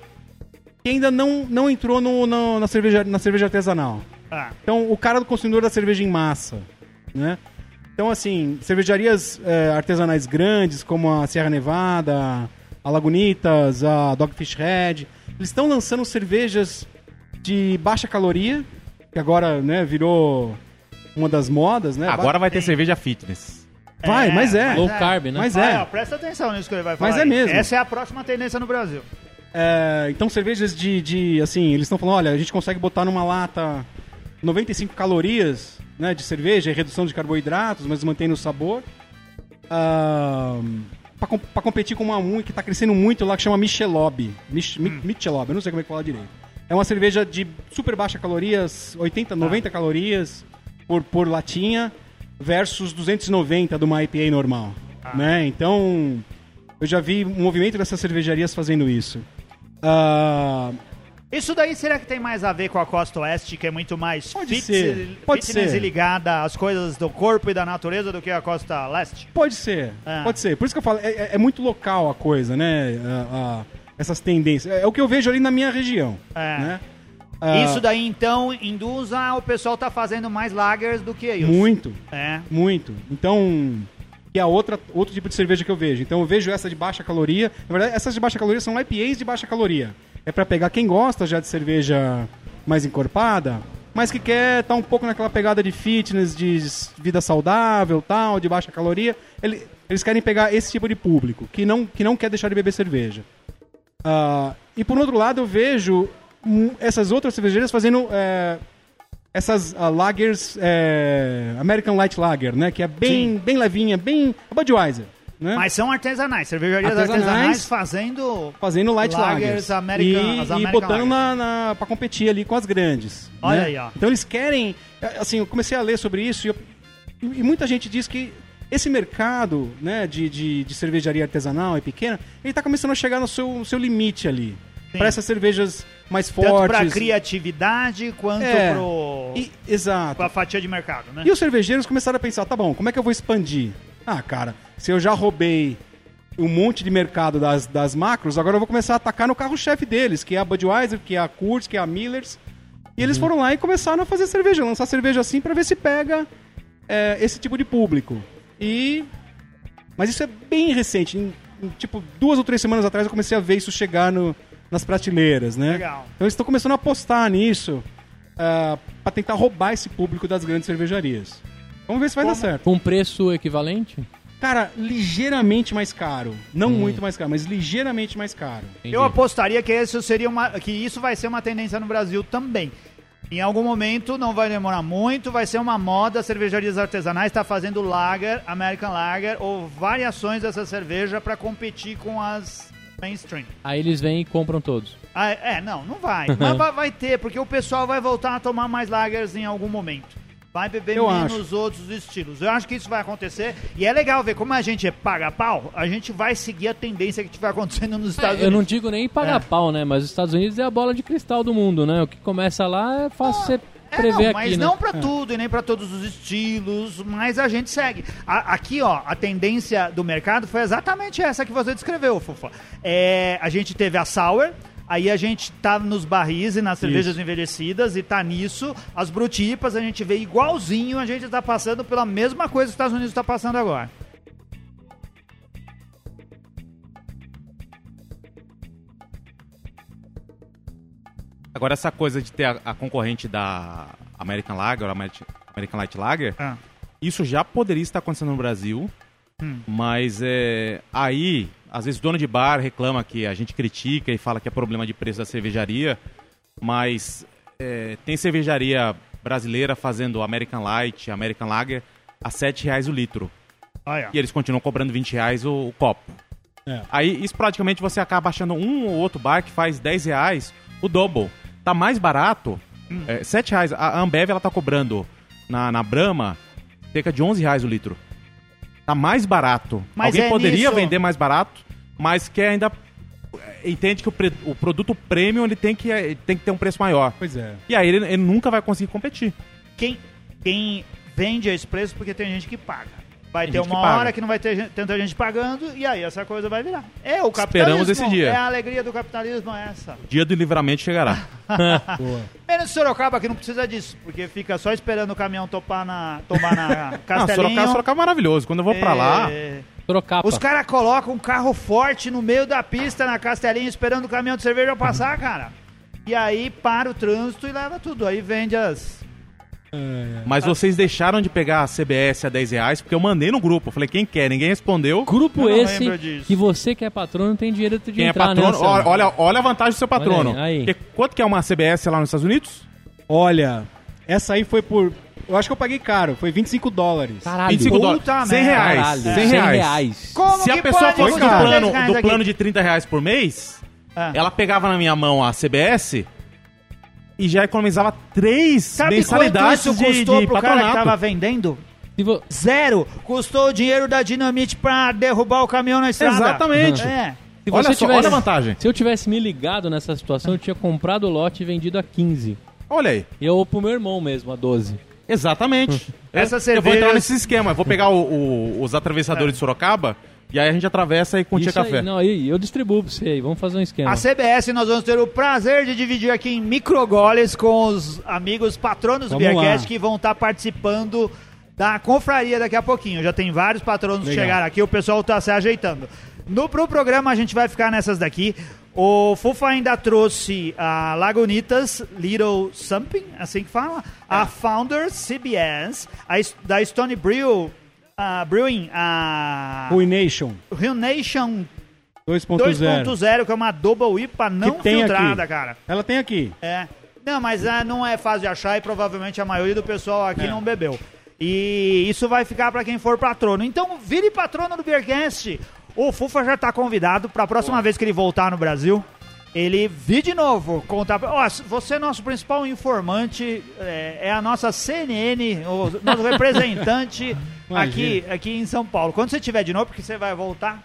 que ainda não, não entrou no, no- na, cerveja, na cerveja artesanal. Ah, Então, o cara do consumidor da cerveja em massa, né? Então, assim, cervejarias é, artesanais grandes, como a Sierra Nevada, a Lagunitas, a Dogfish Head, eles estão lançando cervejas de baixa caloria, que agora, né, virou uma das modas, né? Agora vai ter cerveja fitness. Vai, mas é. Low carb, né? Mas é. ó, presta atenção nisso que ele vai falar. Mas é aí. mesmo. Essa é a próxima tendência no Brasil. É, então, cervejas de, de. Assim, eles estão falando: olha, a gente consegue botar numa lata 95 calorias né, de cerveja e redução de carboidratos, mas mantendo o sabor. Ah, com- pra competir com uma um que tá crescendo muito lá, que chama Michelob. Mich, Mi- Michelob, eu não sei como é que fala direito. É uma cerveja de super baixa calorias, 80, 90 calorias por, por latinha, versus 290 de uma IPA normal. Né? Então, eu já vi um movimento dessas cervejarias fazendo isso. Ah, Isso daí será que tem mais a ver com a costa oeste, que é muito mais Pode fit- ser, pode ser. ligada às coisas do corpo e da natureza do que a costa leste? Pode ser, Ah. pode ser. Por isso que eu falo, é, é- é muito local a coisa, né? A- a- essas tendências. É, o que eu vejo ali na minha região. É. Né? Ah, Isso daí, então, induz a o pessoal tá fazendo mais lagers do que isso. Muito, É. muito. Então, que é outra, outro tipo de cerveja que eu vejo. Então eu vejo essa de baixa caloria. Na verdade, essas de baixa caloria são IPAs de baixa caloria. É pra pegar quem gosta já de cerveja mais encorpada, mas que quer estar um pouco naquela pegada de fitness, de vida saudável, tal, de baixa caloria. Ele- eles querem pegar esse tipo de público que não, que não quer deixar de beber cerveja. Ah, e por outro lado, eu vejo essas outras cervejarias fazendo é, essas ah, lagers é, American Light Lager, né? Que é bem, bem levinha, bem Budweiser, né? Mas são artesanais, cervejarias Artesanais. artesanais, fazendo. Fazendo light Lagers lagers, American- e, as e botando na, na para competir ali com as grandes. Olha né? aí, ó. Então eles querem, é, assim, eu comecei a ler sobre isso e, eu- e- muita gente diz que esse mercado, né, de, de, de cervejaria artesanal e pequena, ele está começando a chegar no seu, seu limite ali. Para essas cervejas mais Tanto fortes. pra criatividade quanto É. pro. E- exato. pra fatia de mercado, né? E os cervejeiros começaram a pensar, tá bom, como é que eu vou expandir? Ah, cara, se eu já roubei um monte de mercado das, das macros, agora eu vou começar a atacar no carro-chefe deles, que é a Budweiser, que é a Coors, que é a Millers. E eles foram lá e começaram a fazer cerveja, lançar cerveja assim pra ver se pega é, esse tipo de público. E... Mas isso é bem recente. Em, em, tipo, duas ou três semanas atrás eu comecei a ver isso chegar no, nas prateleiras, né? Legal. Então eles estão começando a apostar nisso ah, pra tentar roubar esse público das grandes cervejarias. Vamos ver se vai dar certo. Com preço equivalente? Cara, ligeiramente mais caro. Não muito mais caro, mas ligeiramente mais caro. Entendi. Eu apostaria que isso seria uma. que isso vai ser uma tendência no Brasil também. Em algum momento, não vai demorar muito, vai ser uma moda, cervejarias artesanais está fazendo lager, American Lager, ou variações dessa cerveja para competir com as mainstream. Aí eles vêm e compram todos. Ah, é, não, não vai. [laughs] Mas vai, vai ter, porque o pessoal vai voltar a tomar mais lagers em algum momento. Vai beber Eu menos outros estilos. Eu acho que isso vai acontecer. E é legal ver como a gente paga pau, a gente vai seguir a tendência que estiver acontecendo nos Estados É, eu Unidos. não digo nem pagar É. pau, né? Mas os Estados Unidos é a bola de cristal do mundo, né? O que começa lá é fácil você É, prever não, mas aqui, né? não pra tudo e nem pra todos os estilos, mas a gente segue. A- aqui, ó, a tendência do mercado foi exatamente essa que você descreveu, Fufa. É, a gente teve a Sour, aí a gente tá nos barris e nas cervejas envelhecidas e tá nisso. As brutipas a gente vê igualzinho, a gente tá passando pela mesma coisa que os Estados Unidos tá passando agora. Agora, essa coisa de ter a, a concorrente da American Lager, American Light Lager, Ah. isso já poderia estar acontecendo no Brasil, Hum. mas é, aí às vezes dono de bar reclama que a gente critica e fala que é problema de preço da cervejaria, mas é, tem cervejaria brasileira fazendo American Light, American Lager a 7 reais o litro. Olha. E eles continuam cobrando 20 reais o, o copo. É. Aí, esporadicamente, você acaba achando um ou outro bar que faz 10 reais o double. Tá mais barato, Hum. é, 7 reais. A Ambev, ela tá cobrando na, na Brahma cerca de 11 reais o litro. Tá mais barato. Mas Alguém é poderia nisso- vender mais barato, mas quer ainda... é, Entende que o, pre- o produto premium ele tem, que, ele tem que ter um preço maior. Pois é. E aí ele, ele nunca vai conseguir competir. Quem, quem vende a esse preço porque tem gente que paga. Vai ter uma paga. hora que não vai ter tanta gente pagando e aí essa coisa vai virar. É o capitalismo. Esperamos esse dia. É a alegria do capitalismo é essa. O dia do livramento chegará. [laughs] Boa. Menos Sorocaba que não precisa disso, porque fica só esperando o caminhão topar na, tomar na [laughs] Não, Castelinho. Sorocaba, Sorocaba é maravilhoso. Quando eu vou pra lá... É, Sorocaba. Os caras colocam um carro forte no meio da pista na Castelinho esperando o caminhão de cerveja passar, cara. E aí para o trânsito e leva tudo. Aí vende as. Mas vocês deixaram de pegar a CBS a 10 reais porque eu mandei no grupo. Eu falei, quem quer? Ninguém respondeu. Grupo Eu não esse lembro disso. que você que é patrono tem direito de Quem é entrar, patrono, né, Anselmo? olha, olha, olha a vantagem do seu patrono. Olha aí, aí. Porque quanto que é uma CBS lá nos Estados Unidos? Olha, essa aí foi por. Eu acho que eu paguei caro, foi 25 dólares. Caralho. 25 puta dólares. 100 merda. reais. Caralho. 100 100 reais. Como Se que a pessoa pode fosse do custar 10 plano, reais do aqui? plano de 30 reais por mês, Ah. ela pegava na minha mão a CBS e já economizava três Sabe quanto mensalidades isso de, custou de pro cara que patronato. tava vendendo? Vo- Zero. Custou o dinheiro da dinamite pra derrubar o caminhão na estrada. Exatamente. É. se Olha você só, tivesse- olha a vantagem. Se eu tivesse me ligado nessa situação, eu tinha comprado o lote e vendido a 15. Olha aí. E eu pro meu irmão mesmo, a 12. Exatamente. [laughs] Essas eu, eu vou entrar nesse esquema. Eu vou pegar o- o- os atravessadores de Sorocaba e aí a gente atravessa e com tia Isso aí, café. não, aí, eu distribuo pra você aí, vamos fazer um esquema. A CBS nós vamos ter o prazer de dividir aqui em microgoles com os amigos patronos do Beercast lá. que vão estar participando da confraria daqui a pouquinho. Já tem vários patronos que chegaram aqui, o pessoal tá se ajeitando. No pro programa a gente vai ficar nessas daqui. O Fufa ainda trouxe a Lagunitas Little Something, assim que fala, a Founder CBS, a da Stone Brew, a Brewing, a Ruination Rio Nation 2.0. 2.0, que é uma Double IPA não Que tem filtrada, aqui. cara. Ela tem aqui. É. Não, mas ah, não é fácil de achar e provavelmente a maioria do pessoal aqui É. não bebeu. E isso vai ficar pra quem for patrono. Então, vire patrono do Beercast. O Fufa já tá convidado pra próxima vez que ele voltar no Brasil. Ele vir de novo, contar. pra- Ó, você é nosso principal informante, é, é a nossa CNN, o nosso representante [laughs] Imagina. aqui em São Paulo. Quando você tiver de novo, porque você vai voltar,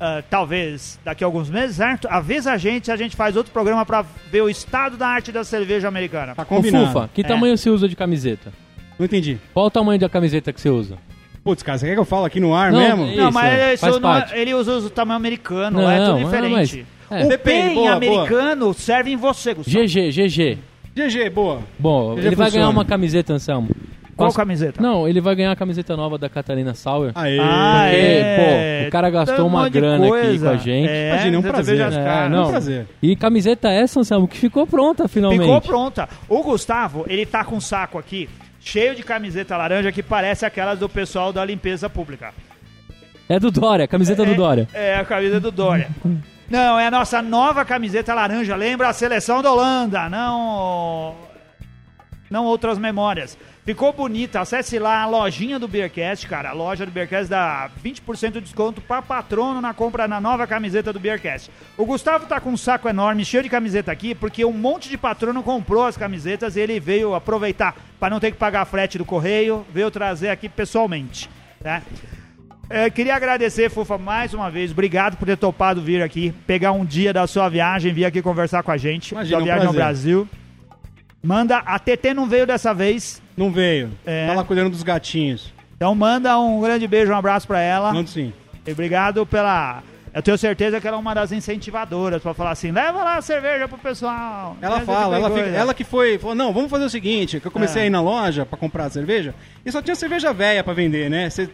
ah, talvez daqui a alguns meses, certo? Avisa a gente, a gente faz outro programa pra ver o estado da arte da cerveja americana. Tá Ô, combinado. Fufa, que É. tamanho você usa de camiseta? Não entendi. Qual o tamanho da camiseta que você usa? Putz, cara, você quer que eu fale aqui no ar Não, mesmo? é- Não, Isso, mas é, isso faz não é- parte. ele usa o tamanho americano, é Não, tudo mas- diferente. é. O Depende, PEN boa, americano serve em você, Gustavo. GG, GG. GG, boa. Bom, Já ele vai funciona. ganhar uma camiseta, Anselmo. Qual camiseta? Não, ele vai ganhar a camiseta nova da Catarina Sauer. Aê. Ah, Porque, é. pô, o cara gastou um uma grana aqui com a gente. É, Imagina, é um você prazer. as É, caras. não. Um prazer. E camiseta essa, Anselmo, que ficou pronta finalmente. Ficou pronta. O Gustavo, ele tá com um saco aqui, cheio de camiseta laranja, que parece aquelas do pessoal da limpeza pública. É do Dória, a camiseta do É- Dória. É a camisa do Dória. Não, é a nossa nova camiseta laranja. Lembra a seleção da Holanda, não. Não outras memórias. Ficou bonita. Acesse lá a lojinha do Beercast, cara. A loja do Beercast dá 20% de desconto para patrono na compra na nova camiseta do Beercast. O Gustavo tá com um saco enorme, cheio de camiseta aqui, porque um monte de patrono comprou as camisetas e ele veio aproveitar para não ter que pagar frete do correio, veio trazer aqui pessoalmente, tá? É, queria agradecer, Fufa, mais uma vez. Obrigado por ter topado vir aqui, pegar um dia da sua viagem, vir aqui conversar com a gente. Imagina, sua um viagem ao prazer. Brasil. Manda, a TT não veio dessa vez, Não veio. É. Tá lá cuidando dos gatinhos. então manda um grande beijo, um abraço pra ela. Mando sim. E obrigado pela. Eu tenho certeza que ela é uma das incentivadoras pra falar assim: leva lá a cerveja pro pessoal. Ela fala, ela, fica- ela que foi, falou, não, vamos fazer o seguinte, que eu comecei É. a ir na loja pra comprar cerveja, e só tinha cerveja velha pra vender, né? Você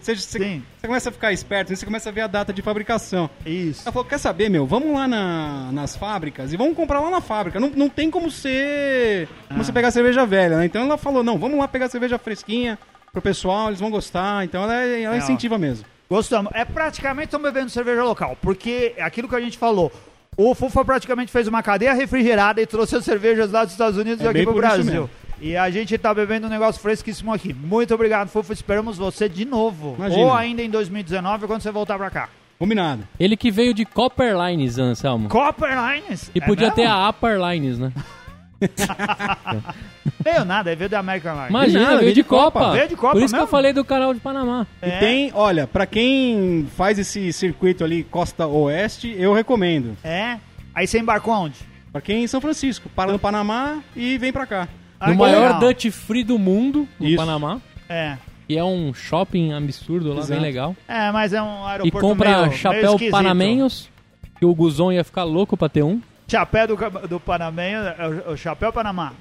começa a ficar esperto, você começa a ver a data de fabricação. Isso. Ela falou, quer saber, meu, vamos lá na- nas fábricas e vamos comprar lá na fábrica. Não, não tem como ser. Como Ah. você pegar cerveja velha, né? Então ela falou, não, vamos lá pegar cerveja fresquinha pro pessoal, eles vão gostar. Então ela, ela É, ó. incentiva mesmo. Gostamos. É praticamente estamos bebendo cerveja local, porque aquilo que a gente falou. O Fufa praticamente fez uma cadeia refrigerada e trouxe as cervejas lá dos Estados Unidos É aqui bem pro Brasil. mesmo. E a gente tá bebendo um negócio fresquíssimo aqui. Muito obrigado, Fufa. Esperamos você de novo. Imagina. Ou ainda em 2019, quando você voltar pra cá. Combinado. Ele que veio de Copper Lines, Anselmo. Copper Lines. E É podia mesmo? ter a Upper Lines, né? [laughs] [laughs] Veio nada, veio da American Lines. Imagina, nada, veio de Copa. Copa. Veio de Copa Por isso que mesmo? eu falei do canal de Panamá. É. E tem, olha, pra quem faz esse circuito ali Costa Oeste, eu recomendo. É. Aí você embarcou onde? Pra quem é em São Francisco, para no Panamá e vem pra cá. Ah, no que maior legal. Dutch Free do mundo, no Isso. Panamá. É. Que é um shopping absurdo lá, Exato. bem legal. É, mas é um E aeroporto compra meio, meio chapéu esquisito. panamenhos, que o Guzon ia ficar louco pra ter um. Chapéu do, do Panamenho, é o, o chapéu Panamá.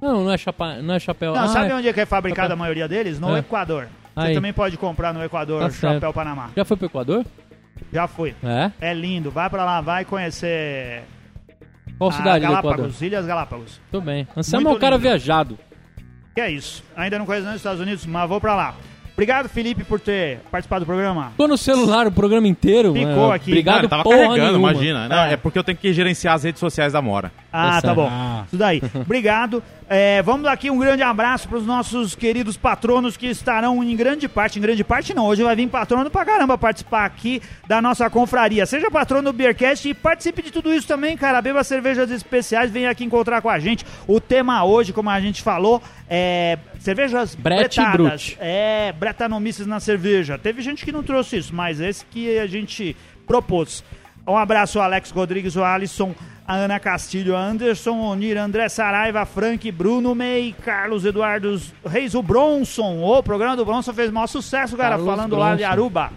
Não, não é, chapa, não é chapéu. Não, ah, sabe é- onde é que é fabricada chapéu. a maioria deles? No É. Equador. Você Aí. também pode comprar no Equador Tá chapéu certo. Panamá. Já foi pro Equador? Já fui. É. É lindo. Vai pra lá, vai conhecer Qual a cidade do Equador? Galápagos, Ilhas Galápagos. Tudo bem. Anselmo é um cara viajado. Que é isso. Ainda não conheço os Estados Unidos, mas vou pra lá. Obrigado, Felipe, por ter participado do programa. Ficou no celular o programa inteiro. Ficou é, aqui. Obrigado, Cara, tava porra carregando, nenhuma. imagina. Não, É. é porque eu tenho que gerenciar as redes sociais da Mora. Ah, Tá tá bom. Ah. Isso daí. [laughs] Obrigado. É, vamos dar aqui um grande abraço para os nossos queridos patronos que estarão em grande parte. Em grande parte não, hoje vai vir patrono pra caramba participar aqui da nossa confraria. Seja patrono do Beercast e participe de tudo isso também, cara. Beba cervejas especiais, venha aqui encontrar com a gente. O tema hoje, como a gente falou, é cervejas Brete bretadas. É, bretanomices na cerveja. Teve gente que não trouxe isso, mas esse que a gente propôs. Um abraço ao Alex Rodrigues, o Alisson, a Ana Castilho, a Anderson, Onir, André Saraiva, Frank, Bruno May, Carlos Eduardo Reis, o Bronson. O programa do Bronson fez maior sucesso, cara, Carlos falando lá de Bronson. Aruba.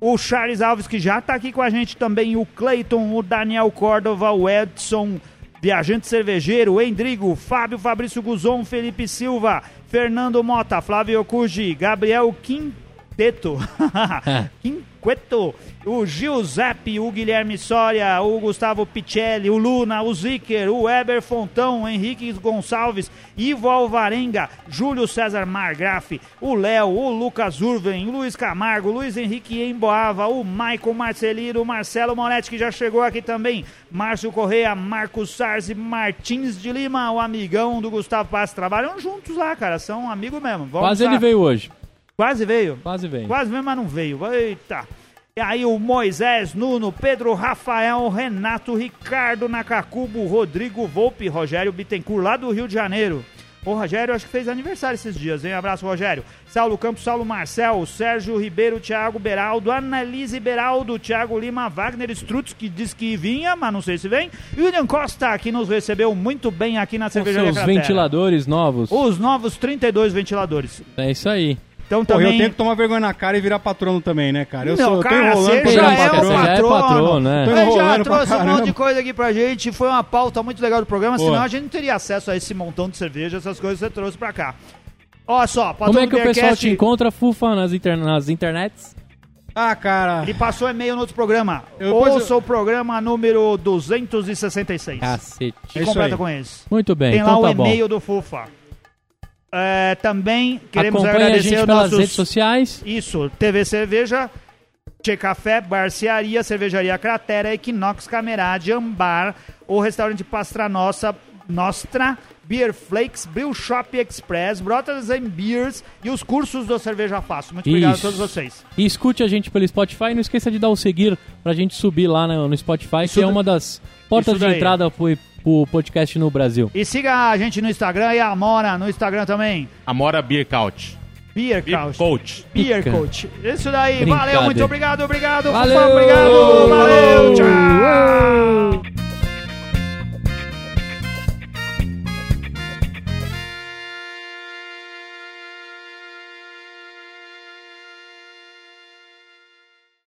O Charles Alves, que já tá aqui com a gente também, o Cleiton, o Daniel Córdova, o Edson, Viajante Cervejeiro, Endrigo, Fábio Fabrício Guzon, Felipe Silva, Fernando Mota, Flávio Cuji, Gabriel Quinteto, [laughs] [laughs] O Giuseppe, o Guilherme Soria, o Gustavo Picelli, o Luna, o Zicker, o Weber Fontão, o Henrique Gonçalves, Ivo Alvarenga, Júlio César Margraf, o Léo, o Lucas Urven, o Luiz Camargo, o Luiz Henrique Emboava, o Maicon Marcelino, o Marcelo Moretti, que já chegou aqui também, Márcio Correia, Marcos Sarzi, Martins de Lima, o amigão do Gustavo Paz. Trabalham juntos lá, cara, são amigos mesmo. Vamos Quase ele veio hoje. Quase veio. Quase veio. Quase mesmo, mas não veio. Eita. E aí o Moisés, Nuno, Pedro, Rafael, Renato, Ricardo Nakakubo, Rodrigo Volpe, Rogério Bittencourt, lá do Rio de Janeiro. O Rogério acho que fez aniversário esses dias, hein? Abraço, Rogério. Saulo Campos, Saulo Marcel, Sérgio Ribeiro, Thiago Beraldo, Annalise Beraldo, Thiago Lima, Wagner Strutz, que diz que vinha, mas não sei se vem. E William Costa, que nos recebeu muito bem aqui na Cervejaria Cratera. ventiladores novos. Os novos 32 ventiladores. É isso aí. Então Pô, também... eu tenho que tomar vergonha na cara e virar patrono também, né, cara? Eu Não, sou, eu tô cara, enrolando você já é Você o já é patrono. patrono, né? Ele já enrolando pra trouxe um monte de coisa aqui pra gente. Foi uma pauta muito legal do programa, Boa. senão a gente não teria acesso a esse montão de cerveja, essas coisas que você trouxe pra cá. Olha só, Como patrão é que o pessoal Beercast, te encontra, Fufa, nas, inter... nas internets? Ah, cara. Ele passou e-mail no outro programa. Eu- Ouça eu- o programa número 266. Cacete. que É isso completa aí. com esse. Muito bem, Tem então lá o tá bom. e-mail do Fufa. É, também queremos Acompanhe a agradecer gente pelas nossos... redes sociais. Isso, TV Cerveja, Tchê Café, Barcearia, Cervejaria Cratera, Equinox Camerade, Ambar, o restaurante Pastra Nossa, Nostra, Beer Flakes, Brew Shop Express, Brothers and Beers e os cursos do Cerveja Fácil. Muito obrigado a Isso. todos vocês. E escute a gente pelo Spotify. Não esqueça de dar o seguir pra gente subir lá no, no Spotify, Isso que é uma das portas isso de entrada pro, o podcast no Brasil. E siga a gente no Instagram e a Amora no Instagram também. Amora Beer Couch. Beer Couch. Beer Coach. Beer Coach. Isso daí. Valeu, muito obrigado, obrigado. Valeu. Fofão, obrigado. Valeu, tchau.